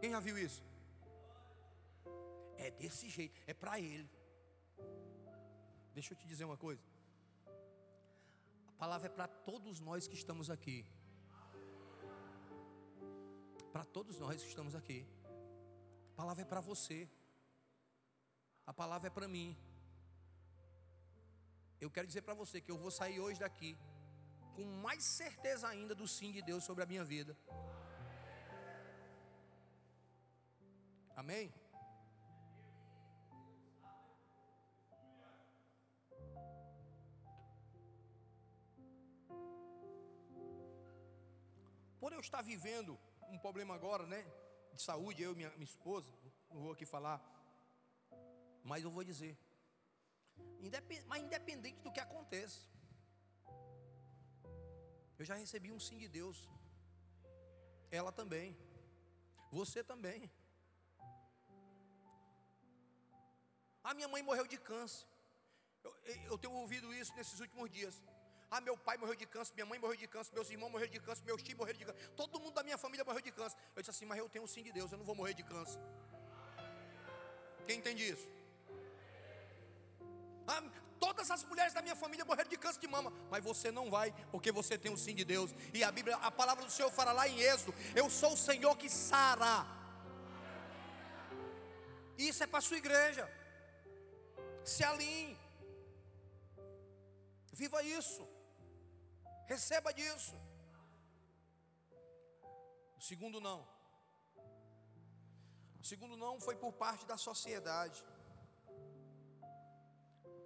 A: Quem já viu isso? É desse jeito, é para ele. Deixa eu te dizer uma coisa. A palavra é para todos nós que estamos aqui. Para todos nós que estamos aqui. A palavra é para você. A palavra é para mim. Eu quero dizer para você que eu vou sair hoje daqui com mais certeza ainda do sim de Deus sobre a minha vida. Amém? Por eu estar vivendo um problema agora, né? De saúde, eu e minha, minha esposa, não vou aqui falar, mas eu vou dizer. Independ, mas independente do que aconteça, eu já recebi um sim de Deus. Ela também. Você também. A minha mãe morreu de câncer. Eu, eu tenho ouvido isso nesses últimos dias. Ah, meu pai morreu de câncer, minha mãe morreu de câncer, meus irmãos morreram de câncer, meus tios morreram de câncer. Todo mundo da minha família morreu de câncer. Eu disse assim, mas eu tenho o sim de Deus, eu não vou morrer de câncer. Quem entende isso? Ah, todas as mulheres da minha família morreram de câncer de mama, mas você não vai, porque você tem o sim de Deus. E a Bíblia, a palavra do Senhor fala lá em Êxodo: Eu sou o Senhor que sara. Isso é para a sua igreja. Se alinhe. Viva isso. Receba disso. O segundo não. O segundo não foi por parte da sociedade.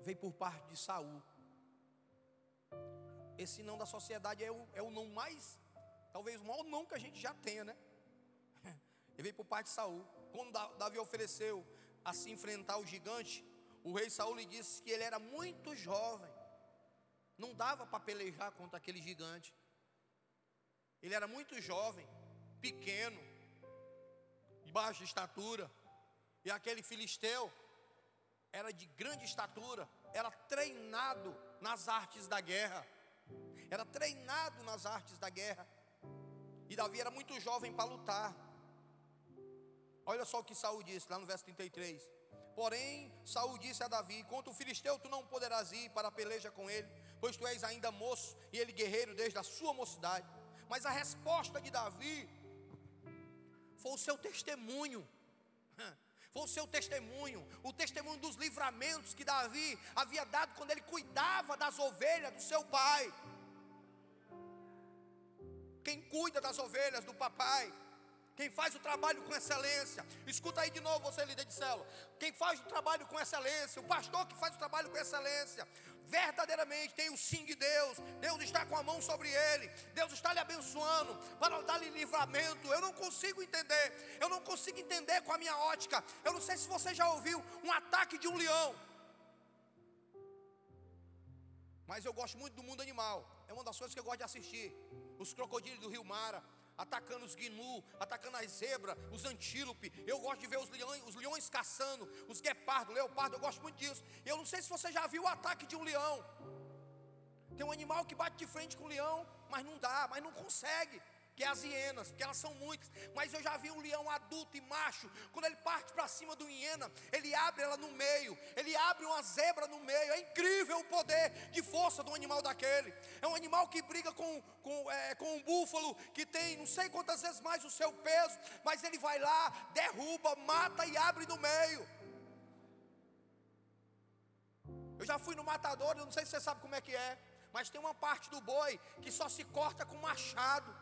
A: Veio por parte de Saul. Esse não da sociedade é o, é o não mais, talvez o maior não que a gente já tenha, né? *laughs* Ele veio por parte de Saul. Quando Davi ofereceu a se enfrentar o gigante, o rei Saul lhe disse que ele era muito jovem não dava para pelejar contra aquele gigante. Ele era muito jovem, pequeno, de baixa estatura. E aquele filisteu era de grande estatura, era treinado nas artes da guerra. Era treinado nas artes da guerra. E Davi era muito jovem para lutar. Olha só o que Saul disse lá no verso 33. Porém, Saul disse a Davi: Contra o filisteu tu não poderás ir para a peleja com ele, pois tu és ainda moço e ele guerreiro desde a sua mocidade. Mas a resposta de Davi foi o seu testemunho. *laughs* Foi o seu testemunho, o testemunho dos livramentos que Davi havia dado quando ele cuidava das ovelhas do seu pai. Quem cuida das ovelhas do papai quem faz o trabalho com excelência, escuta aí de novo, você líder de célula. Quem faz o trabalho com excelência, o pastor que faz o trabalho com excelência, verdadeiramente tem o sim de Deus, Deus está com a mão sobre ele, Deus está lhe abençoando, para dar-lhe livramento. Eu não consigo entender, eu não consigo entender com a minha ótica. Eu não sei se você já ouviu um ataque de um leão, mas eu gosto muito do mundo animal, é uma das coisas que eu gosto de assistir. Os crocodilos do Rio Mara, atacando os gnu, atacando as zebras, os antílope. Eu gosto de ver os leões, os leões caçando, os guepardos, leopardo, eu gosto muito disso. Eu não sei se você já viu o ataque de um leão. Tem um animal que bate de frente com o leão, mas não dá, mas não consegue que é as hienas, porque elas são muitas. Mas eu já vi um leão adulto e macho, quando ele parte para cima do hiena, ele abre ela no meio, ele abre uma zebra no meio. É incrível o poder de força do animal daquele. É um animal que briga com, com, é, com um búfalo que tem não sei quantas vezes mais o seu peso, mas ele vai lá, derruba, mata e abre no meio. Eu já fui no matador, eu não sei se você sabe como é que é. mas tem uma parte do boi que só se corta com machado.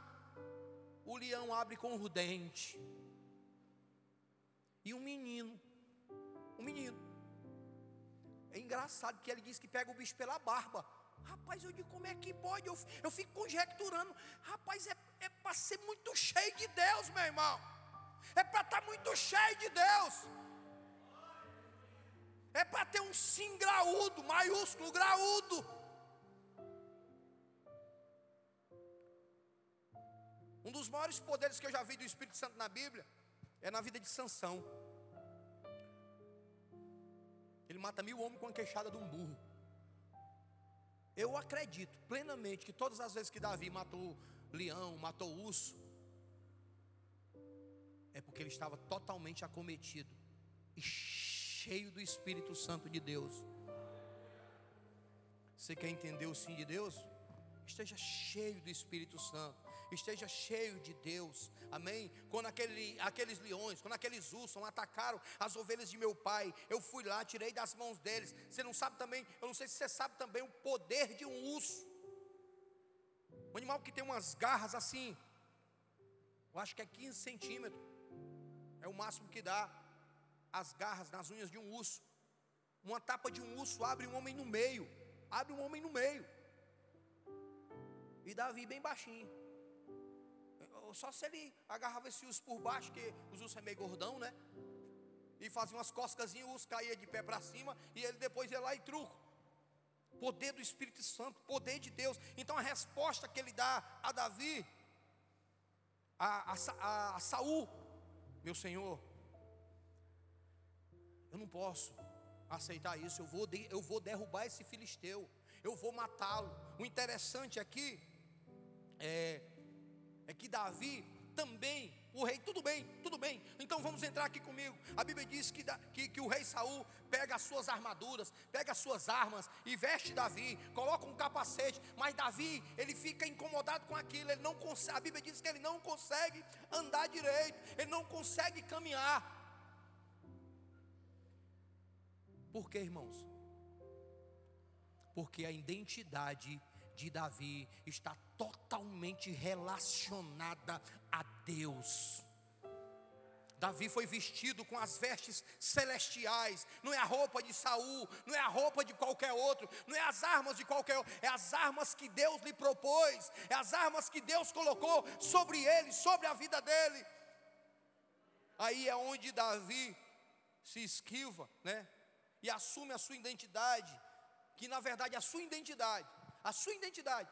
A: O leão abre com o dente. E um menino, um menino. É engraçado que ele diz que pega o bicho pela barba. Rapaz, eu digo, como é que pode? Eu, eu fico conjecturando. Rapaz, é, é para ser muito cheio de Deus, meu irmão. É para estar tá muito cheio de Deus. É para ter um sim graúdo, maiúsculo, graúdo. Um dos maiores poderes que eu já vi do Espírito Santo na Bíblia é na vida de Sansão. Ele mata mil homens com a queixada de um burro. Eu acredito plenamente que todas as vezes que Davi matou leão, matou urso, é porque ele estava totalmente acometido e cheio do Espírito Santo de Deus. Você quer entender o sim de Deus? Esteja cheio do Espírito Santo esteja cheio de Deus, amém? Quando aquele, aqueles leões, quando aqueles ursos atacaram as ovelhas de meu pai, eu fui lá, tirei das mãos deles. Você não sabe também, eu não sei se você sabe também o poder de um urso, um animal que tem umas garras assim, eu acho que é 15 centímetros, é o máximo que dá as garras nas unhas de um urso. Uma tapa de um urso abre um homem no meio, abre um homem no meio. E Davi bem baixinho só se ele agarrava esse urso por baixo, que os ursos é meio gordão, né? E fazia umas coscas, o urso caía de pé para cima, e ele depois ia lá e truco. Poder do Espírito Santo, poder de Deus. Então a resposta que ele dá a Davi, a, a, a, a Saul, meu Senhor, eu não posso aceitar isso, eu vou, eu vou derrubar esse filisteu, eu vou matá-lo. O interessante aqui é é que Davi também, o rei, tudo bem, tudo bem, então vamos entrar aqui comigo. A Bíblia diz que, que, que o rei Saul pega as suas armaduras, pega as suas armas e veste Davi, coloca um capacete, mas Davi, ele fica incomodado com aquilo, ele não consegue, a Bíblia diz que ele não consegue andar direito, ele não consegue caminhar. Por quê, irmãos? Porque a identidade de Davi está totalmente relacionada a Deus. Davi foi vestido com as vestes celestiais, não é a roupa de Saul, não é a roupa de qualquer outro, não é as armas de qualquer outro, é as armas que Deus lhe propôs, é as armas que Deus colocou sobre ele, sobre a vida dele. Aí é onde Davi se esquiva, né? E assume a sua identidade, que na verdade a sua identidade a sua identidade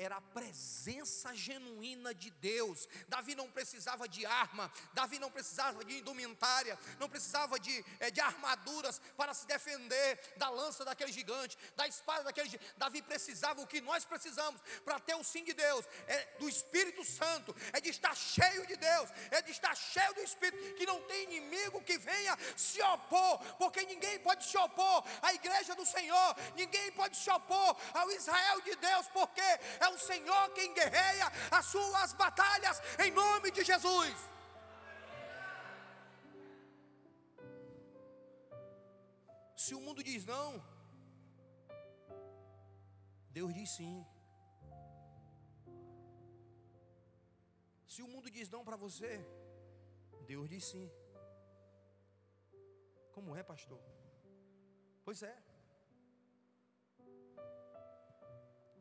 A: era a presença genuína de Deus. Davi não precisava de arma, Davi não precisava de indumentária, não precisava de, é, de armaduras para se defender da lança daquele gigante, da espada daquele gigante. Davi precisava o que nós precisamos para ter o sim de Deus, é do Espírito Santo, é de estar cheio de Deus, é de estar cheio do Espírito, que não tem inimigo que venha se opor, porque ninguém pode se opor à igreja do Senhor, ninguém pode se opor ao Israel de Deus, porque é o Senhor quem guerreia as suas batalhas em nome de Jesus. Se o mundo diz não, Deus diz sim. Se o mundo diz não para você, Deus diz sim. Como é, pastor? Pois é.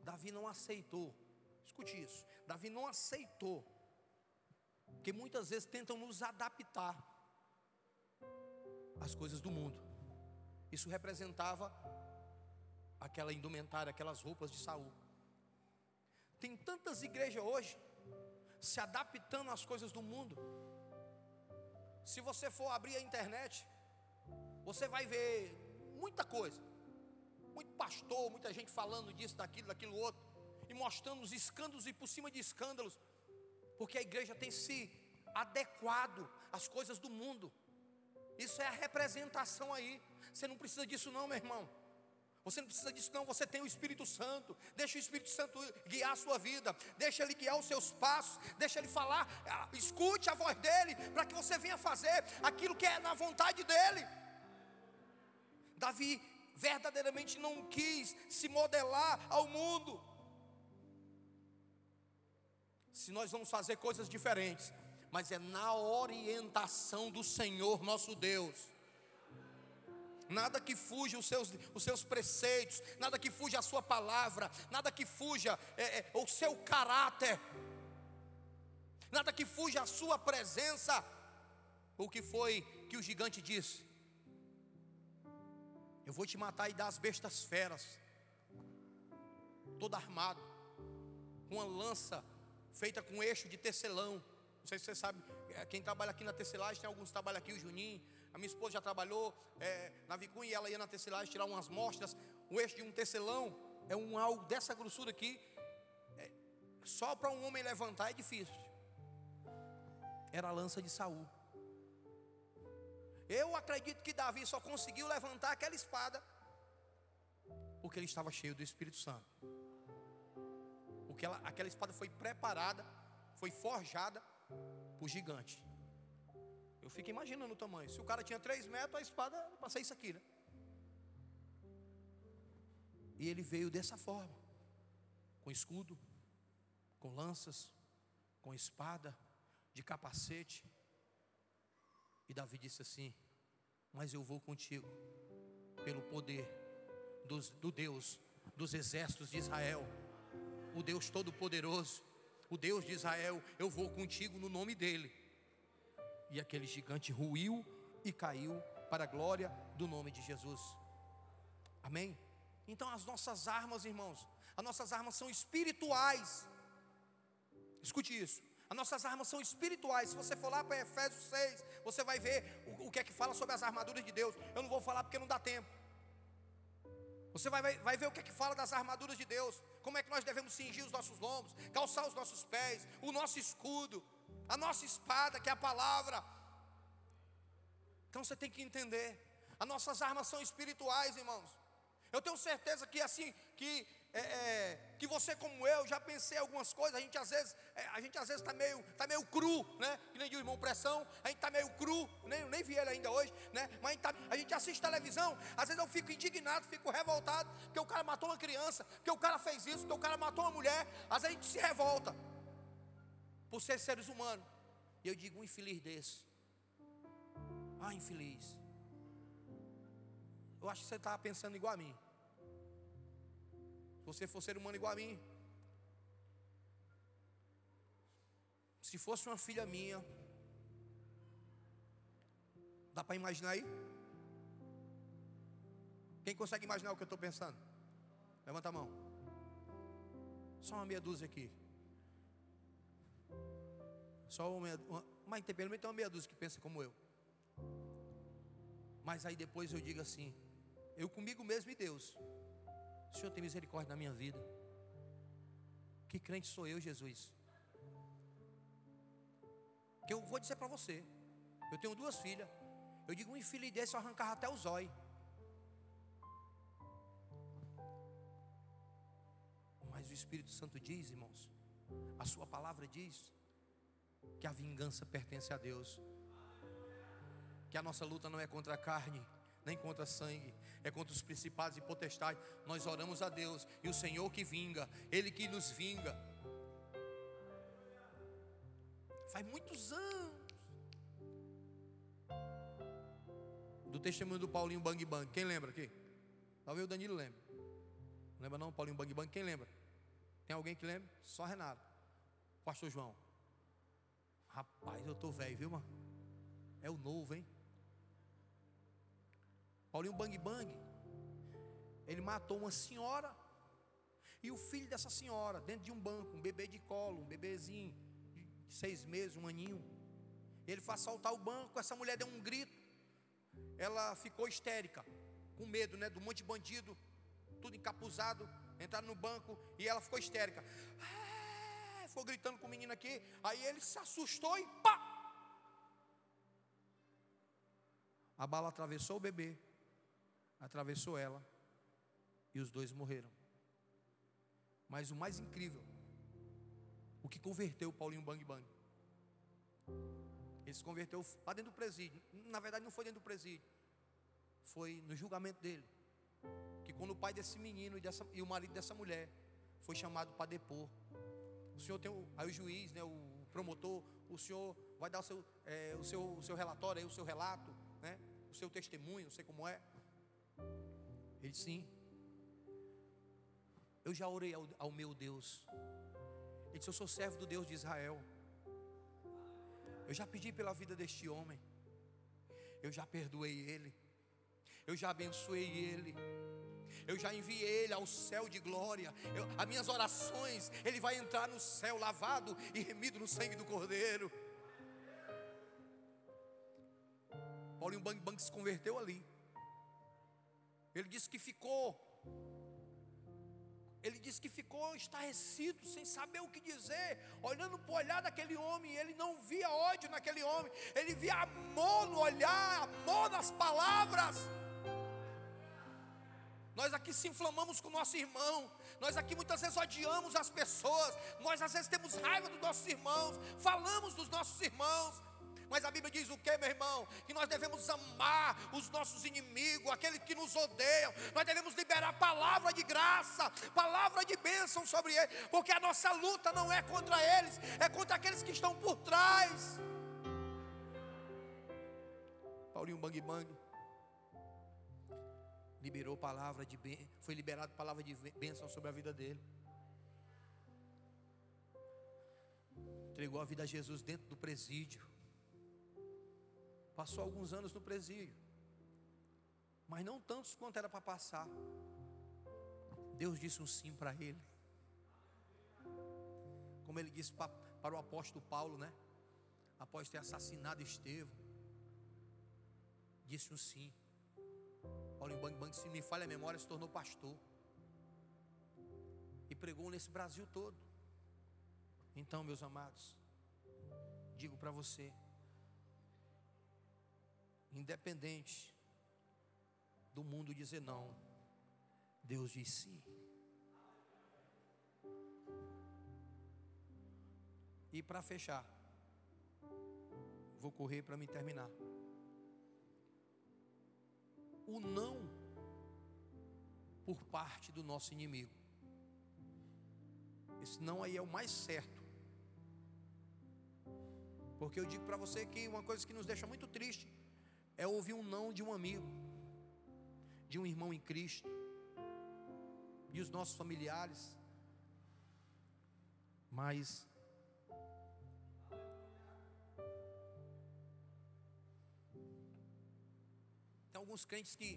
A: Davi não aceitou. Escute isso. Davi não aceitou. Porque muitas vezes tentam nos adaptar às coisas do mundo. Isso representava aquela indumentária, aquelas roupas de Saul. Tem tantas igrejas hoje se adaptando às coisas do mundo. Se você for abrir a internet, você vai ver muita coisa pastor, muita gente falando disso, daquilo, daquilo outro, e mostrando os escândalos e por cima de escândalos, porque a igreja tem se adequado às coisas do mundo. Isso é a representação aí. Você não precisa disso não, meu irmão. Você não precisa disso não, você tem o Espírito Santo. Deixa o Espírito Santo guiar a sua vida. Deixa ele guiar os seus passos. Deixa ele falar. Escute a voz dele para que você venha fazer aquilo que é na vontade dele. Davi verdadeiramente não quis se modelar ao mundo. Se nós vamos fazer coisas diferentes, mas é na orientação do Senhor nosso Deus. Nada que fuja os seus, os seus preceitos, nada que fuja a sua palavra, nada que fuja é, é, o seu caráter, nada que fuja a sua presença. O que foi que o gigante disse? Eu vou te matar e dar as bestas feras, todo armado, com uma lança feita com eixo de tecelão. Não sei se você sabe, é, quem trabalha aqui na tecelagem, tem alguns que trabalham aqui, o Juninho. A minha esposa já trabalhou é, na Vicunha e ela ia na tecelagem tirar umas mostras. O eixo de um tecelão é um algo dessa grossura aqui. É, só para um homem levantar é difícil. Era a lança de Saul. Eu acredito que Davi só conseguiu levantar aquela espada porque ele estava cheio do Espírito Santo. Porque ela, aquela espada foi preparada, foi forjada por gigante. Eu fico imaginando o tamanho. Se o cara tinha 3 metros, a espada passei isso aqui, né? E ele veio dessa forma, com escudo, com lanças, com espada, de capacete. E Davi disse assim: Mas eu vou contigo, pelo poder dos, do Deus, dos exércitos de Israel, o Deus Todo-Poderoso, o Deus de Israel, eu vou contigo no nome dEle. E aquele gigante ruiu e caiu para a glória do nome de Jesus. Amém? Então as nossas armas, irmãos, as nossas armas são espirituais. Escute isso. As nossas armas são espirituais. Se você for lá para Efésios 6, você vai ver o, o que é que fala sobre as armaduras de Deus. Eu não vou falar porque não dá tempo. Você vai, vai, vai, ver o que é que fala das armaduras de Deus, como é que nós devemos cingir os nossos lombos, calçar os nossos pés, o nosso escudo, a nossa espada, que é a palavra. Então você tem que entender, as nossas armas são espirituais, irmãos. Eu tenho certeza que assim, que é, é, que você como eu já pensei algumas coisas, a gente às vezes, é, a gente às vezes está meio, tá meio cru, né? Que nem de irmão pressão, a gente está meio cru, nem, nem vi ele ainda hoje, né? Mas a gente, tá, a gente assiste televisão, às vezes eu fico indignado, fico revoltado, porque o cara matou uma criança, porque o cara fez isso, porque o cara matou uma mulher, às vezes a gente se revolta por ser seres humanos. E eu digo, um infeliz desse. Ah, infeliz. Eu acho que você estava pensando igual a mim você for ser humano igual a mim. Se fosse uma filha minha, dá para imaginar aí? Quem consegue imaginar o que eu estou pensando? Levanta a mão. Só uma meia dúzia aqui. Só uma, uma mas tem pelo menos uma meia dúzia que pensa como eu. Mas aí depois eu digo assim: eu comigo mesmo e Deus. Senhor tem misericórdia na minha vida. Que crente sou eu, Jesus? Que eu vou dizer para você. Eu tenho duas filhas. Eu digo, um infeliz desse eu arrancava até o zóio. Mas o Espírito Santo diz, irmãos, a sua palavra diz que a vingança pertence a Deus. Que a nossa luta não é contra a carne, nem contra sangue, é contra os principados e potestades. Nós oramos a Deus e o Senhor que vinga, Ele que nos vinga. Faz muitos anos. Do testemunho do Paulinho Bang Bang. Quem lembra aqui? Talvez o Danilo lembre. Não lembra não, Paulinho Bang Bang? Quem lembra? Tem alguém que lembra? Só Renato. Pastor João. Rapaz, eu tô velho, viu, mano? É o novo, hein? Paulinho Bang Bang, ele matou uma senhora e o filho dessa senhora dentro de um banco, um bebê de colo, um bebezinho de seis meses, um aninho. Ele foi assaltar o banco, essa mulher deu um grito, ela ficou histérica, com medo, né, do monte de bandido, tudo encapuzado, entraram no banco e ela ficou histérica. Ah, foi gritando com o menino aqui, aí ele se assustou e pá! A bala atravessou o bebê, atravessou ela e os dois morreram. Mas o mais incrível, o que converteu o Paulinho Bang Bang, ele se converteu lá dentro do presídio. Na verdade, não foi dentro do presídio, foi no julgamento dele. que quando o pai desse menino e, dessa, e o marido dessa mulher foi chamado para depor, o senhor tem o, aí o juiz, né, o promotor, o senhor vai dar o seu, é, o seu, o seu relatório, aí, o seu relato, né, o seu testemunho, não sei como é. Ele disse, sim. Eu já orei ao, ao meu Deus. Ele disse, eu sou servo do Deus de Israel. Eu já pedi pela vida deste homem. Eu já perdoei ele. Eu já abençoei ele. Eu já enviei ele ao céu de glória. Eu, as minhas orações, ele vai entrar no céu lavado e remido no sangue do Cordeiro. Paulinho Bang Bang se converteu ali. Ele disse que ficou. Ele disse que ficou estarrecido, sem saber o que dizer, olhando para o olhar daquele homem. Ele não via ódio naquele homem, ele via amor no olhar, amor nas palavras. Nós aqui se inflamamos com o nosso irmão. Nós aqui muitas vezes odiamos as pessoas. Nós às vezes temos raiva dos nossos irmãos. Falamos dos nossos irmãos. Mas a Bíblia diz o que, meu irmão? Que nós devemos amar os nossos inimigos, aqueles que nos odeiam. Nós devemos liberar palavra de graça, palavra de bênção sobre eles, porque a nossa luta não é contra eles, é contra aqueles que estão por trás. Paulinho Bang Bang liberou palavra de bem, foi liberado palavra de bênção sobre a vida dele. Entregou a vida a Jesus dentro do presídio. Passou alguns anos no presídio. Mas não tantos quanto era para passar. Deus disse um sim para ele. Como ele disse para, o apóstolo Paulo, né? Após ter assassinado Estevão. Disse um sim. Paulinho Bang Bang, se me falha a memória, se tornou pastor. E pregou nesse Brasil todo. Então, meus amados, digo para você, independente do mundo dizer não, Deus diz sim. E para fechar, vou correr para me terminar o não por parte do nosso inimigo. Esse não aí é o mais certo. Porque eu digo para você que uma coisa que nos deixa muito triste é ouvir um não de um amigo, de um irmão em Cristo, e os nossos familiares. Mas alguns crentes que,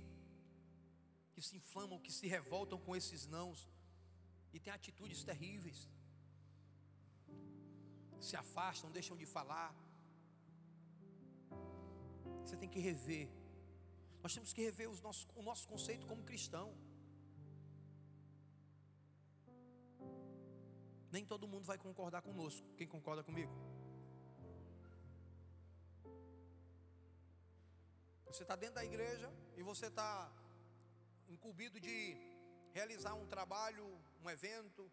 A: que se inflamam, que se revoltam com esses nãos e têm atitudes terríveis. Se afastam, deixam de falar. Você tem que rever. Nós temos que rever os nossos, o nosso conceito como cristão. Nem todo mundo vai concordar conosco. Quem concorda comigo? Você está dentro da igreja e você está incumbido de realizar um trabalho, um evento.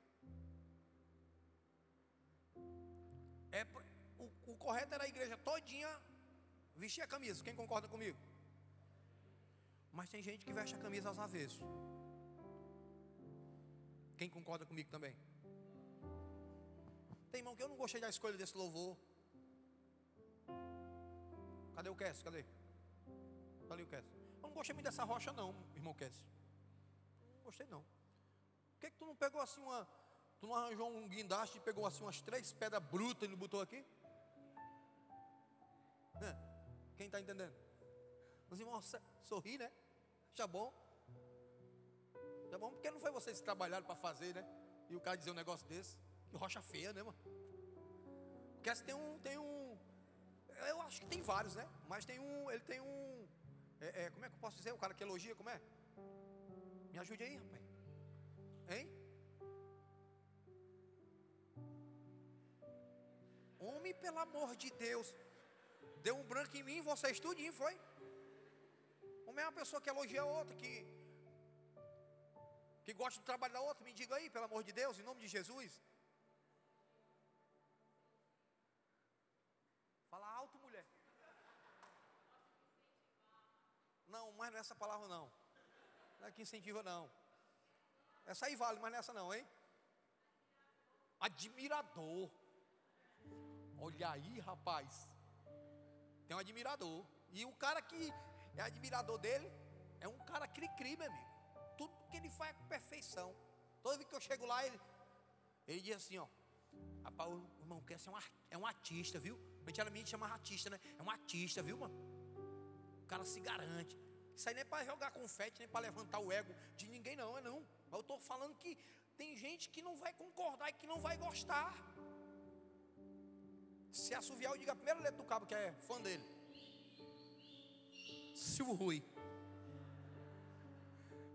A: É, o, o correto era a igreja todinha vestir a camisa. Quem concorda comigo? Mas tem gente que veste a camisa aos avessos. Quem concorda comigo também? Tem irmão que eu não gostei da escolha desse louvor. Cadê o Cass? Cadê? Falei, o Kécio, eu não gostei muito dessa rocha não, irmão Kécio. Não gostei não. Por que, que tu não pegou assim uma, tu não arranjou um guindaste e pegou assim umas três pedras brutas e botou aqui? Né? Quem está entendendo? Os irmãos sorri, né? Já bom. Já bom, porque não foi vocês que trabalharam para fazer, né? E o cara dizer um negócio desse. Que rocha feia, né, mano? Porque tem um, tem um. Eu acho que tem vários, né? Mas tem um. Ele tem um é, é, como é que eu posso dizer? O cara que elogia, como é? Me ajude aí, rapaz. Hein? Homem, pelo amor de Deus. Deu um branco em mim, você estudinho, foi? Homem é uma pessoa que elogia a outra, que, que gosta do trabalho da outra. Me diga aí, pelo amor de Deus, em nome de Jesus. Não, mas não é palavra não. Não é que incentiva, não. Essa aí vale, mas nessa não, hein? Admirador. Olha aí, rapaz. Tem um admirador. E o cara que é admirador dele é um cara cri-cri, meu amigo. Tudo que ele faz é com perfeição. Toda vez que eu chego lá, ele, ele diz assim: ó, rapaz, o irmão quer ser um, é um artista, viu? Antigamente chama artista, né? É um artista, viu, mano? O cara se garante. Isso aí nem é para jogar confete, nem para levantar o ego de ninguém, não, é não. Mas eu estou falando que tem gente que não vai concordar e que não vai gostar. Se assoviar, eu digo a primeira letra do cabo que é fã dele. Silvio Rui.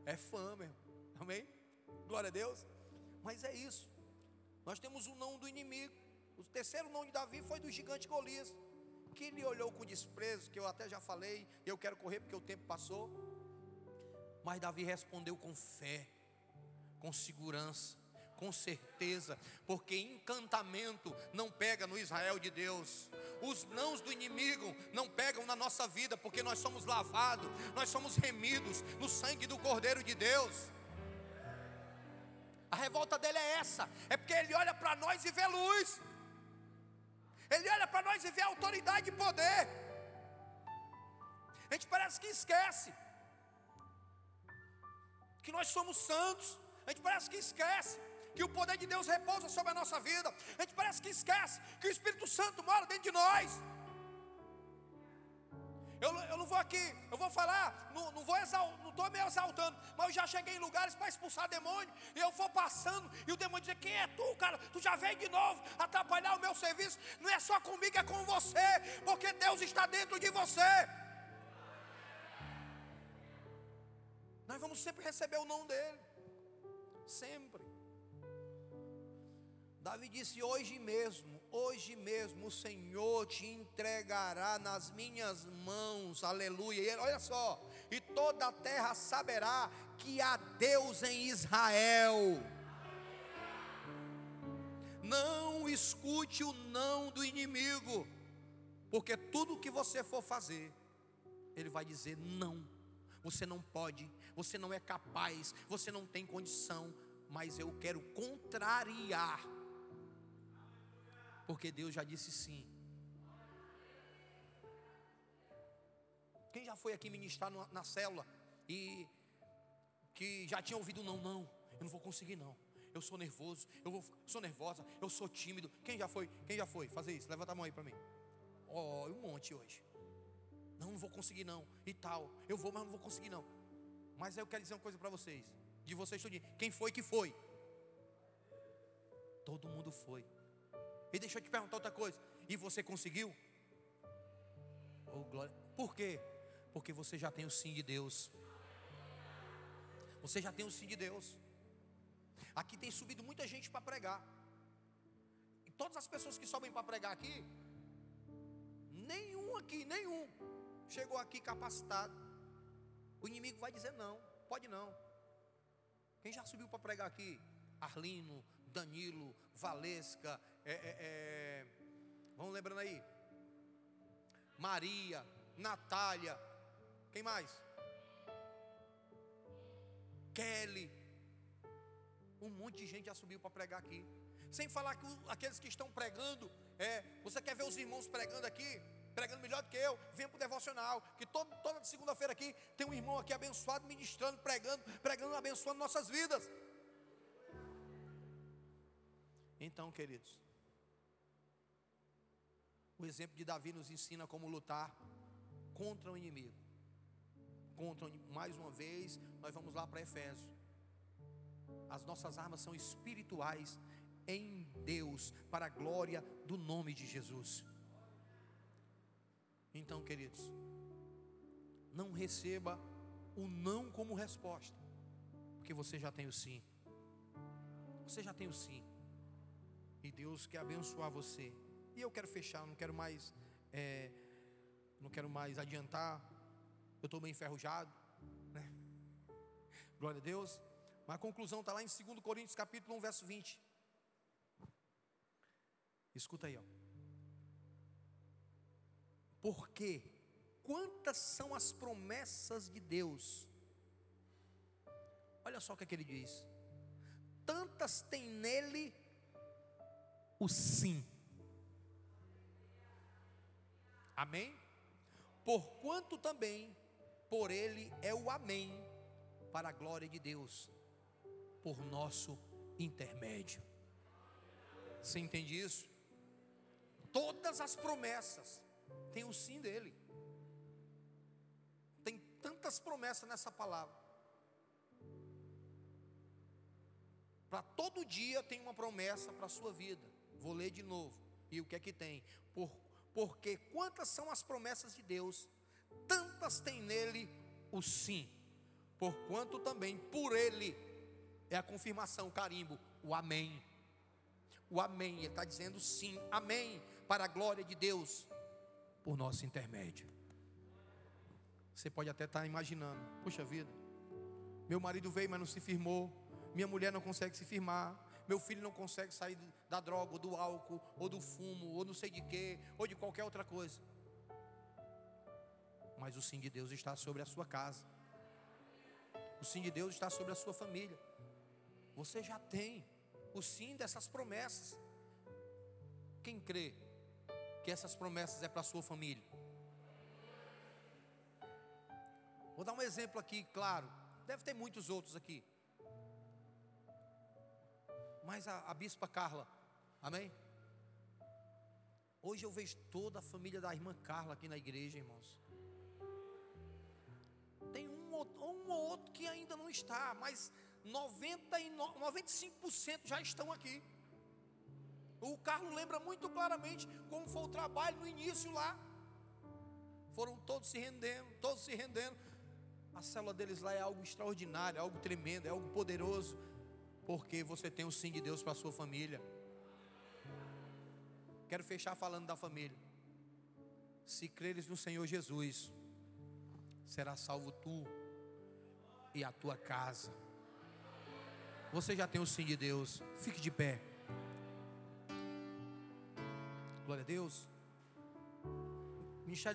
A: É fã mesmo. Amém? Glória a Deus. Mas é isso. Nós temos o não do inimigo. O terceiro não de Davi foi do gigante Golias. Que ele olhou com desprezo, que eu até já falei, eu quero correr porque o tempo passou. Mas Davi respondeu com fé, com segurança, com certeza, porque encantamento não pega no Israel de Deus, os nãos do inimigo não pegam na nossa vida, porque nós somos lavados, nós somos remidos no sangue do Cordeiro de Deus. A revolta dele é essa, é porque ele olha para nós e vê luz, ele olha para nós e vê autoridade e poder. A gente parece que esquece que nós somos santos, a gente parece que esquece que o poder de Deus repousa sobre a nossa vida. A gente parece que esquece que o Espírito Santo mora dentro de nós. Eu, eu não vou aqui, eu vou falar, não, não vou não estou me exaltando, mas eu já cheguei em lugares para expulsar demônio, e eu vou passando, e o demônio diz: Quem é tu, cara? Tu já veio de novo atrapalhar o meu serviço. Não é só comigo, é com você, porque Deus está dentro de você. Nós vamos sempre receber o não dele, sempre. Davi disse: Hoje mesmo, hoje mesmo o Senhor te entregará nas minhas mãos, aleluia. E olha só, e toda a terra saberá que há Deus em Israel. Não escute o não do inimigo, porque tudo que você for fazer, ele vai dizer não. Você não pode, você não é capaz, você não tem condição, mas eu quero contrariar porque Deus já disse sim. Quem já foi aqui ministrar na célula e que já tinha ouvido não, não, eu não vou conseguir não. Eu sou nervoso, eu vou, sou nervosa, eu sou tímido. Quem já foi? Quem já foi? Fazer isso? Levanta a mão aí para mim. Ó, oh, um monte hoje. Não, não vou conseguir não. E tal. Eu vou, mas não vou conseguir não. Mas eu quero dizer uma coisa para vocês. De vocês tudinho. Quem foi que foi? Todo mundo foi. E deixa eu te perguntar outra coisa. E você conseguiu? Oh, glória. Por quê? Porque você já tem o sim de Deus. Você já tem o sim de Deus. Aqui tem subido muita gente para pregar. E todas as pessoas que sobem para pregar aqui, nenhum aqui, nenhum, chegou aqui capacitado. O inimigo vai dizer não, pode não. Quem já subiu para pregar aqui? Arlino, Danilo, Valesca, é, é, é, vamos lembrando aí, Maria, Natália, quem mais? Kelly, um monte de gente já subiu para pregar aqui. Sem falar que aqueles que estão pregando, é, você quer ver os irmãos pregando aqui, pregando melhor do que eu, venha para o devocional, que todo, toda segunda-feira aqui tem um irmão aqui abençoado, ministrando, pregando, pregando, abençoando nossas vidas. Então, queridos, o exemplo de Davi nos ensina como lutar contra o inimigo. Contra mais uma vez, nós vamos lá para Efésio. As nossas armas são espirituais em Deus, para a glória do nome de Jesus. Então, queridos, não receba o não como resposta, porque você já tem o sim. Você já tem o sim. E Deus quer abençoar você. E eu quero fechar, não quero mais, é, não quero mais adiantar. Eu estou meio enferrujado, né? Glória a Deus. Mas a conclusão está lá em 2 Coríntios capítulo 1, verso 20. Escuta aí, ó. Porque quantas são as promessas de Deus? Olha só o que, é que ele diz: tantas tem nele o sim. Amém? Porquanto também por ele é o amém, para a glória de Deus, por nosso intermédio. Você entende isso? Todas as promessas têm o sim dele. Tem tantas promessas nessa palavra. Para todo dia tem uma promessa para a sua vida. Vou ler de novo. E o que é que tem? Por, porque quantas são as promessas de Deus, tantas tem nele o sim. Porquanto também por ele é a confirmação, carimbo, o amém. O amém, ele está dizendo sim, amém, para a glória de Deus, por nosso intermédio. Você pode até estar imaginando, puxa vida, meu marido veio, mas não se firmou, minha mulher não consegue se firmar, meu filho não consegue sair da droga, ou do álcool, ou do fumo, ou não sei de quê, ou de qualquer outra coisa. Mas o sim de Deus está sobre a sua casa. O sim de Deus está sobre a sua família. Você já tem o sim dessas promessas. Quem crê que essas promessas é para a sua família? Vou dar um exemplo aqui, claro. Deve ter muitos outros aqui. Mas a, a bispa Carla, amém? Hoje eu vejo toda a família da irmã Carla aqui na igreja, irmãos. Tem um, um ou outro que ainda não está, mas 99, 95% já estão aqui. O Carlos lembra muito claramente como foi o trabalho no início lá. Foram todos se rendendo, todos se rendendo. A célula deles lá é algo extraordinário, é algo tremendo, é algo poderoso porque você tem o sim de Deus para sua família. Quero fechar falando da família. Se creres no Senhor Jesus, será salvo tu e a tua casa. Você já tem o sim de Deus. Fique de pé. Glória a Deus.